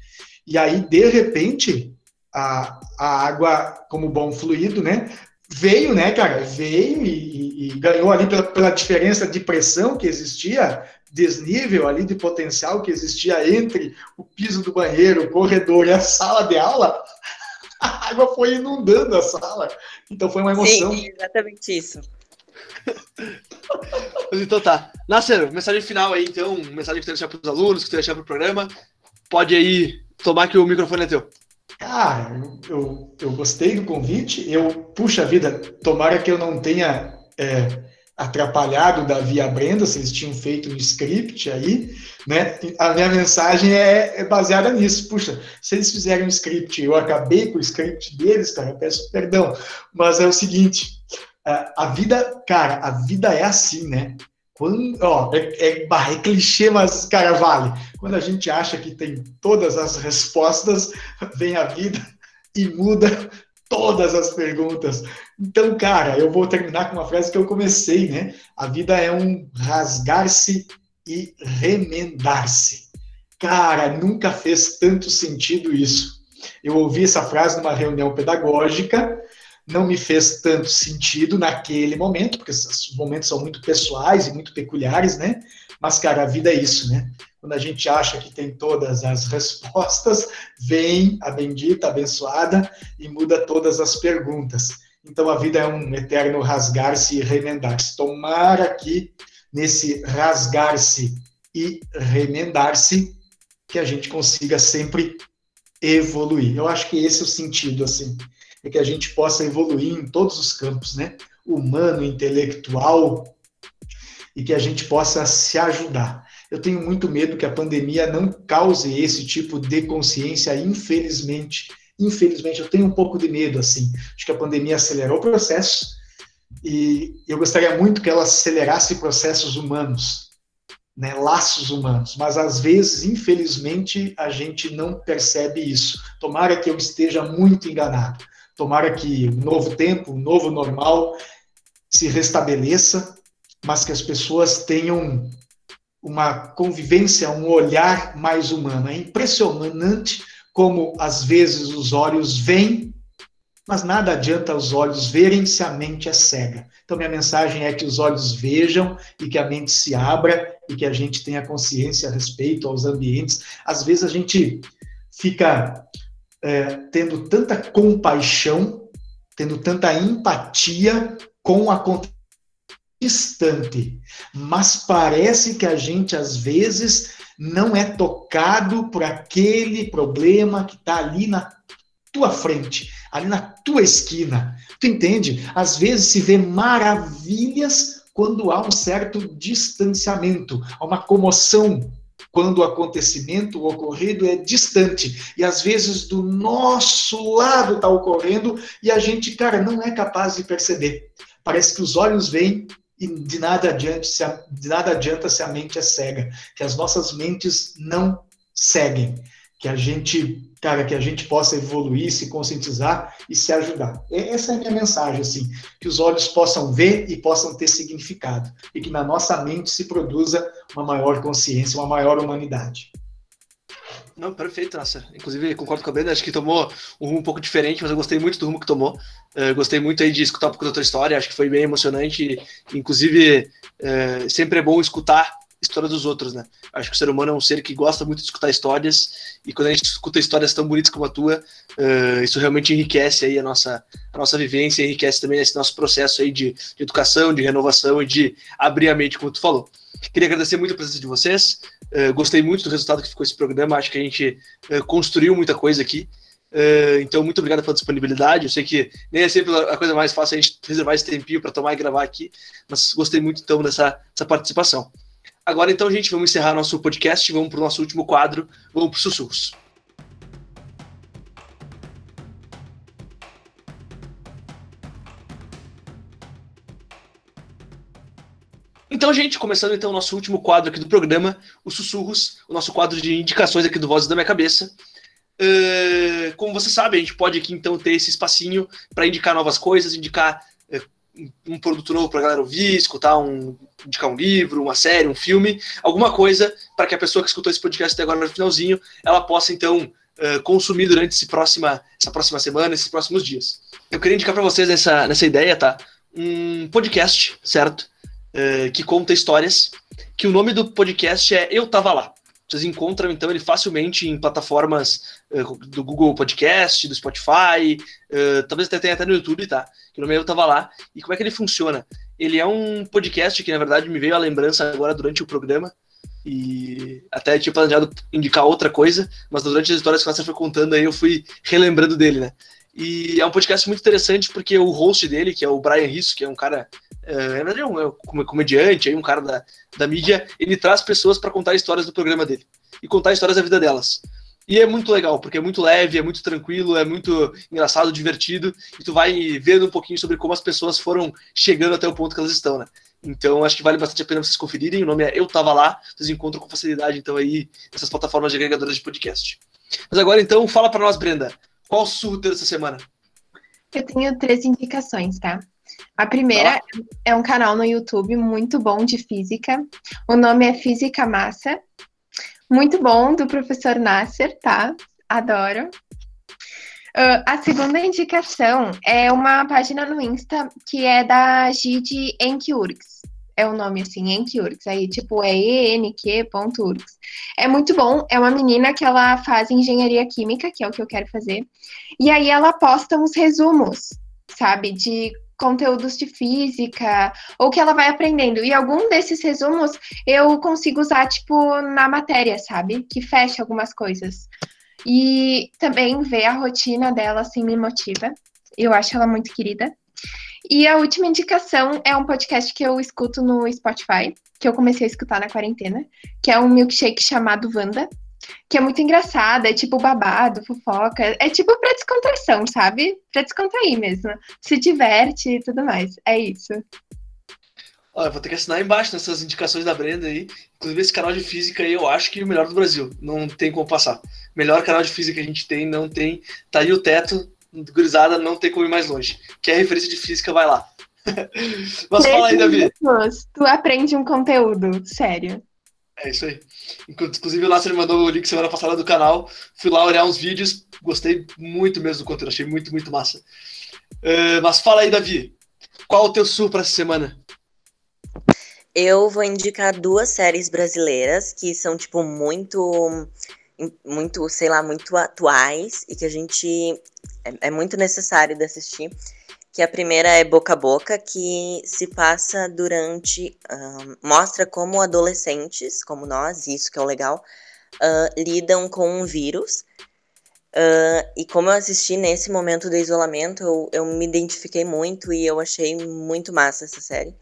E aí, de repente, a, a água, como bom fluido, né? Veio, né, cara? Veio e, e, e ganhou ali pela, pela diferença de pressão que existia, desnível ali de potencial que existia entre o piso do banheiro, o corredor e a sala de aula. A água foi inundando a sala. Então foi uma emoção. Sim, exatamente isso. Então tá. Nasser, mensagem final aí, então, mensagem que você deixar para os alunos, que você deixar para o programa. Pode aí tomar que o microfone é teu. Ah, eu, eu gostei do convite. Eu, puxa vida, tomara que eu não tenha é, atrapalhado da Via Brenda, se eles tinham feito um script aí, né? A minha mensagem é, é, baseada nisso. Puxa, se eles fizerem um script eu acabei com o script deles, cara, peço perdão. Mas é o seguinte, a vida, cara, a vida é assim, né? Quando, ó, é, é, é, clichê, mas, cara, vale. Quando a gente acha que tem todas as respostas, vem a vida e muda todas as perguntas. Então, cara, eu vou terminar com uma frase que eu comecei, né? A vida é um rasgar-se e remendar-se. Cara, nunca fez tanto sentido isso. Eu ouvi essa frase numa reunião pedagógica, não me fez tanto sentido naquele momento, porque esses momentos são muito pessoais e muito peculiares, né? Mas, cara, a vida é isso, né? Quando a gente acha que tem todas as respostas, vem a bendita, abençoada e muda todas as perguntas. Então a vida é um eterno rasgar-se e remendar-se. Tomara que nesse rasgar-se e remendar-se que a gente consiga sempre evoluir. Eu acho que esse é o sentido, assim, é que a gente possa evoluir em todos os campos, né? Humano, intelectual, e que a gente possa se ajudar. Eu tenho muito medo que a pandemia não cause esse tipo de consciência, infelizmente. Infelizmente, eu tenho um pouco de medo, assim. Acho que a pandemia acelerou o processo e eu gostaria muito que ela acelerasse processos humanos, né, laços humanos. Mas, às vezes, infelizmente, a gente não percebe isso. Tomara que eu esteja muito enganado. Tomara que o novo tempo, o novo normal se restabeleça, mas que as pessoas tenham uma convivência, um olhar mais humano. É impressionante como às vezes os olhos veem, mas nada adianta os olhos verem se a mente é cega. Então minha mensagem é que os olhos vejam e que a mente se abra e que a gente tenha consciência a respeito aos ambientes. Às vezes a gente fica é, tendo tanta compaixão, tendo tanta empatia com a distante, mas parece que a gente às vezes não é tocado por aquele problema que está ali na tua frente, ali na tua esquina. Tu entende? Às vezes se vê maravilhas quando há um certo distanciamento, há uma comoção quando o acontecimento ocorrido é distante. E às vezes do nosso lado está ocorrendo e a gente, cara, não é capaz de perceber. Parece que os olhos veem e de nada, adianta se a, de nada adianta se a mente é cega, que as nossas mentes não seguem, que a gente, cara, que a gente possa evoluir, se conscientizar e se ajudar. Essa é a minha mensagem, assim, que os olhos possam ver e possam ter significado, e que na nossa mente se produza uma maior consciência, uma maior humanidade. Não, perfeito, nossa. Inclusive, concordo com a Brenda, acho que tomou um rumo um pouco diferente, mas eu gostei muito do rumo que tomou. Uh, gostei muito aí de escutar um pouco da tua história, acho que foi bem emocionante. Inclusive, uh, sempre é bom escutar a história dos outros, né? Acho que o ser humano é um ser que gosta muito de escutar histórias, e quando a gente escuta histórias tão bonitas como a tua, uh, isso realmente enriquece aí a nossa, a nossa vivência, enriquece também esse nosso processo aí de, de educação, de renovação e de abrir a mente, como tu falou. Queria agradecer muito a presença de vocês. Uh, gostei muito do resultado que ficou esse programa. Acho que a gente uh, construiu muita coisa aqui. Uh, então, muito obrigado pela disponibilidade. Eu sei que nem é sempre a coisa mais fácil a gente reservar esse tempinho para tomar e gravar aqui, mas gostei muito então dessa, dessa participação. Agora, então, gente, vamos encerrar nosso podcast. Vamos para o nosso último quadro. Vamos para os sussurros. Então, gente, começando então o nosso último quadro aqui do programa, os sussurros, o nosso quadro de indicações aqui do Vozes da Minha Cabeça. Uh, como você sabe, a gente pode aqui então ter esse espacinho para indicar novas coisas, indicar um produto novo para a galera ouvir, escutar um, indicar um livro, uma série, um filme, alguma coisa para que a pessoa que escutou esse podcast até agora no finalzinho, ela possa então uh, consumir durante esse próxima, essa próxima semana, esses próximos dias. Eu queria indicar para vocês nessa, nessa ideia, tá? Um podcast, certo? Eh, que conta histórias, que o nome do podcast é Eu Tava Lá. Vocês encontram, então, ele facilmente em plataformas uh, do Google Podcast, do Spotify, uh, talvez até tenha até no YouTube, tá? Que o nome é Eu Tava Lá. E como é que ele funciona? Ele é um podcast que, na verdade, me veio a lembrança agora durante o programa, e até tinha planejado indicar outra coisa, mas durante as histórias que você foi contando aí, eu fui relembrando dele, né? E é um podcast muito interessante porque o host dele, que é o Brian Risso, que é um cara, é, é um, é comediante, aí um cara da, da mídia, ele traz pessoas para contar histórias do programa dele e contar histórias da vida delas. E é muito legal, porque é muito leve, é muito tranquilo, é muito engraçado, divertido, e tu vai vendo um pouquinho sobre como as pessoas foram chegando até o ponto que elas estão, né? Então acho que vale bastante a pena vocês conferirem. O nome é Eu Tava Lá. Vocês encontram com facilidade, então, aí, nessas plataformas de agregadoras de podcast. Mas agora, então, fala para nós, Brenda. Qual o surto dessa semana? Eu tenho três indicações, tá? A primeira ah. é um canal no YouTube muito bom de física. O nome é Física Massa. Muito bom, do professor Nasser, tá? Adoro. Uh, a segunda indicação é uma página no Insta que é da Gide Enkiurgs. É o nome assim, Enkiurgs. Aí, tipo, é enq.urgs. É muito bom. É uma menina que ela faz engenharia química, que é o que eu quero fazer. E aí ela posta uns resumos, sabe, de conteúdos de física, ou que ela vai aprendendo. E algum desses resumos eu consigo usar, tipo, na matéria, sabe? Que fecha algumas coisas. E também ver a rotina dela, assim, me motiva. Eu acho ela muito querida. E a última indicação é um podcast que eu escuto no Spotify, que eu comecei a escutar na quarentena, que é um milkshake chamado Wanda, que é muito engraçada, é tipo babado, fofoca, é tipo pra descontração, sabe? Pra descontrair mesmo. Se diverte e tudo mais. É isso. Olha, vou ter que assinar embaixo nessas indicações da Brenda aí. Inclusive, esse canal de física aí eu acho que é o melhor do Brasil. Não tem como passar. Melhor canal de física que a gente tem, não tem. Tá aí o teto, gurizada, não tem como ir mais longe. Quer referência de física, vai lá. Mas fala aí, Davi. Tu aprende um conteúdo, sério. É isso aí. Inclusive, o Nasser mandou o link semana passada do canal. Fui lá olhar uns vídeos. Gostei muito mesmo do conteúdo. Achei muito, muito massa. Uh, mas fala aí, Davi. Qual o teu sul para essa semana? Eu vou indicar duas séries brasileiras que são, tipo, muito, muito, sei lá, muito atuais e que a gente é, é muito necessário de assistir. Que a primeira é Boca a Boca, que se passa durante. Uh, mostra como adolescentes, como nós, isso que é o legal, uh, lidam com um vírus. Uh, e como eu assisti nesse momento do isolamento, eu, eu me identifiquei muito e eu achei muito massa essa série.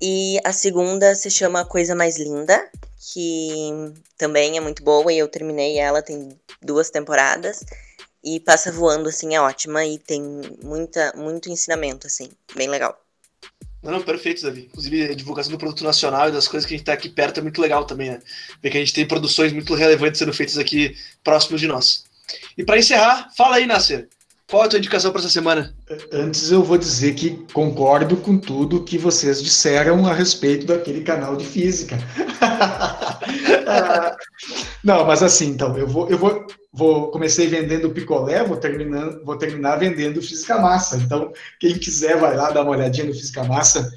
E a segunda se chama Coisa Mais Linda, que também é muito boa e eu terminei ela, tem duas temporadas. E passa voando, assim, é ótima e tem muita, muito ensinamento, assim, bem legal. Não, não, perfeito, Davi. Inclusive, a divulgação do produto nacional e das coisas que a gente tá aqui perto é muito legal também, né? Ver que a gente tem produções muito relevantes sendo feitas aqui próximos de nós. E para encerrar, fala aí, Nasser. Qual a tua indicação para essa semana? Antes eu vou dizer que concordo com tudo que vocês disseram a respeito daquele canal de física. Não, mas assim, então, eu vou, eu vou, vou comecei vendendo picolé, vou terminando, vou terminar vendendo física massa. Então, quem quiser vai lá dar uma olhadinha no física massa.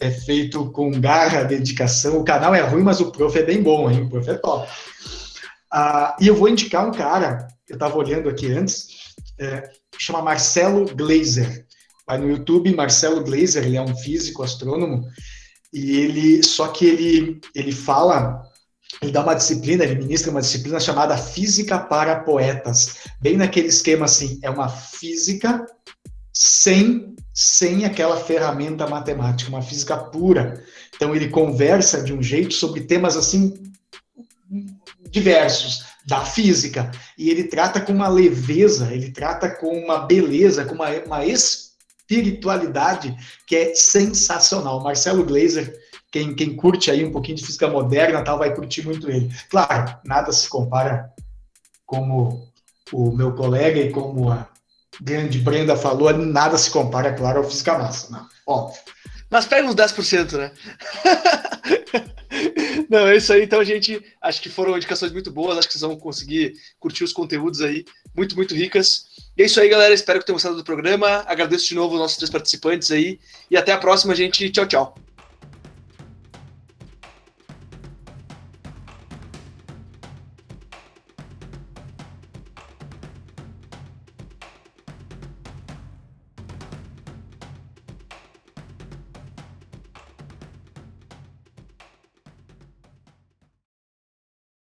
É feito com garra, dedicação. O canal é ruim, mas o prof é bem bom, hein? O prof é top. Ah, e eu vou indicar um cara, eu estava olhando aqui antes, é, chama Marcelo Glazer. Vai no YouTube, Marcelo Glazer, ele é um físico, astrônomo, e ele, só que ele, ele fala, ele dá uma disciplina, ele ministra uma disciplina chamada Física para Poetas, bem naquele esquema assim, é uma física sem, sem aquela ferramenta matemática, uma física pura. Então ele conversa de um jeito sobre temas assim diversos, da física. E ele trata com uma leveza, ele trata com uma beleza, com uma, uma espiritualidade que é sensacional. Marcelo Glazer, quem, quem curte aí um pouquinho de física moderna, tal, vai curtir muito ele. Claro, nada se compara como o meu colega e como a grande Brenda falou, nada se compara, claro, ao Física Massa, não, óbvio. Mas pega uns 10%, né? Não, é isso aí. Então, gente, acho que foram indicações muito boas. Acho que vocês vão conseguir curtir os conteúdos aí, muito, muito ricas. E é isso aí, galera. Espero que tenham gostado do programa. Agradeço de novo os nossos três participantes aí. E até a próxima, gente. Tchau, tchau.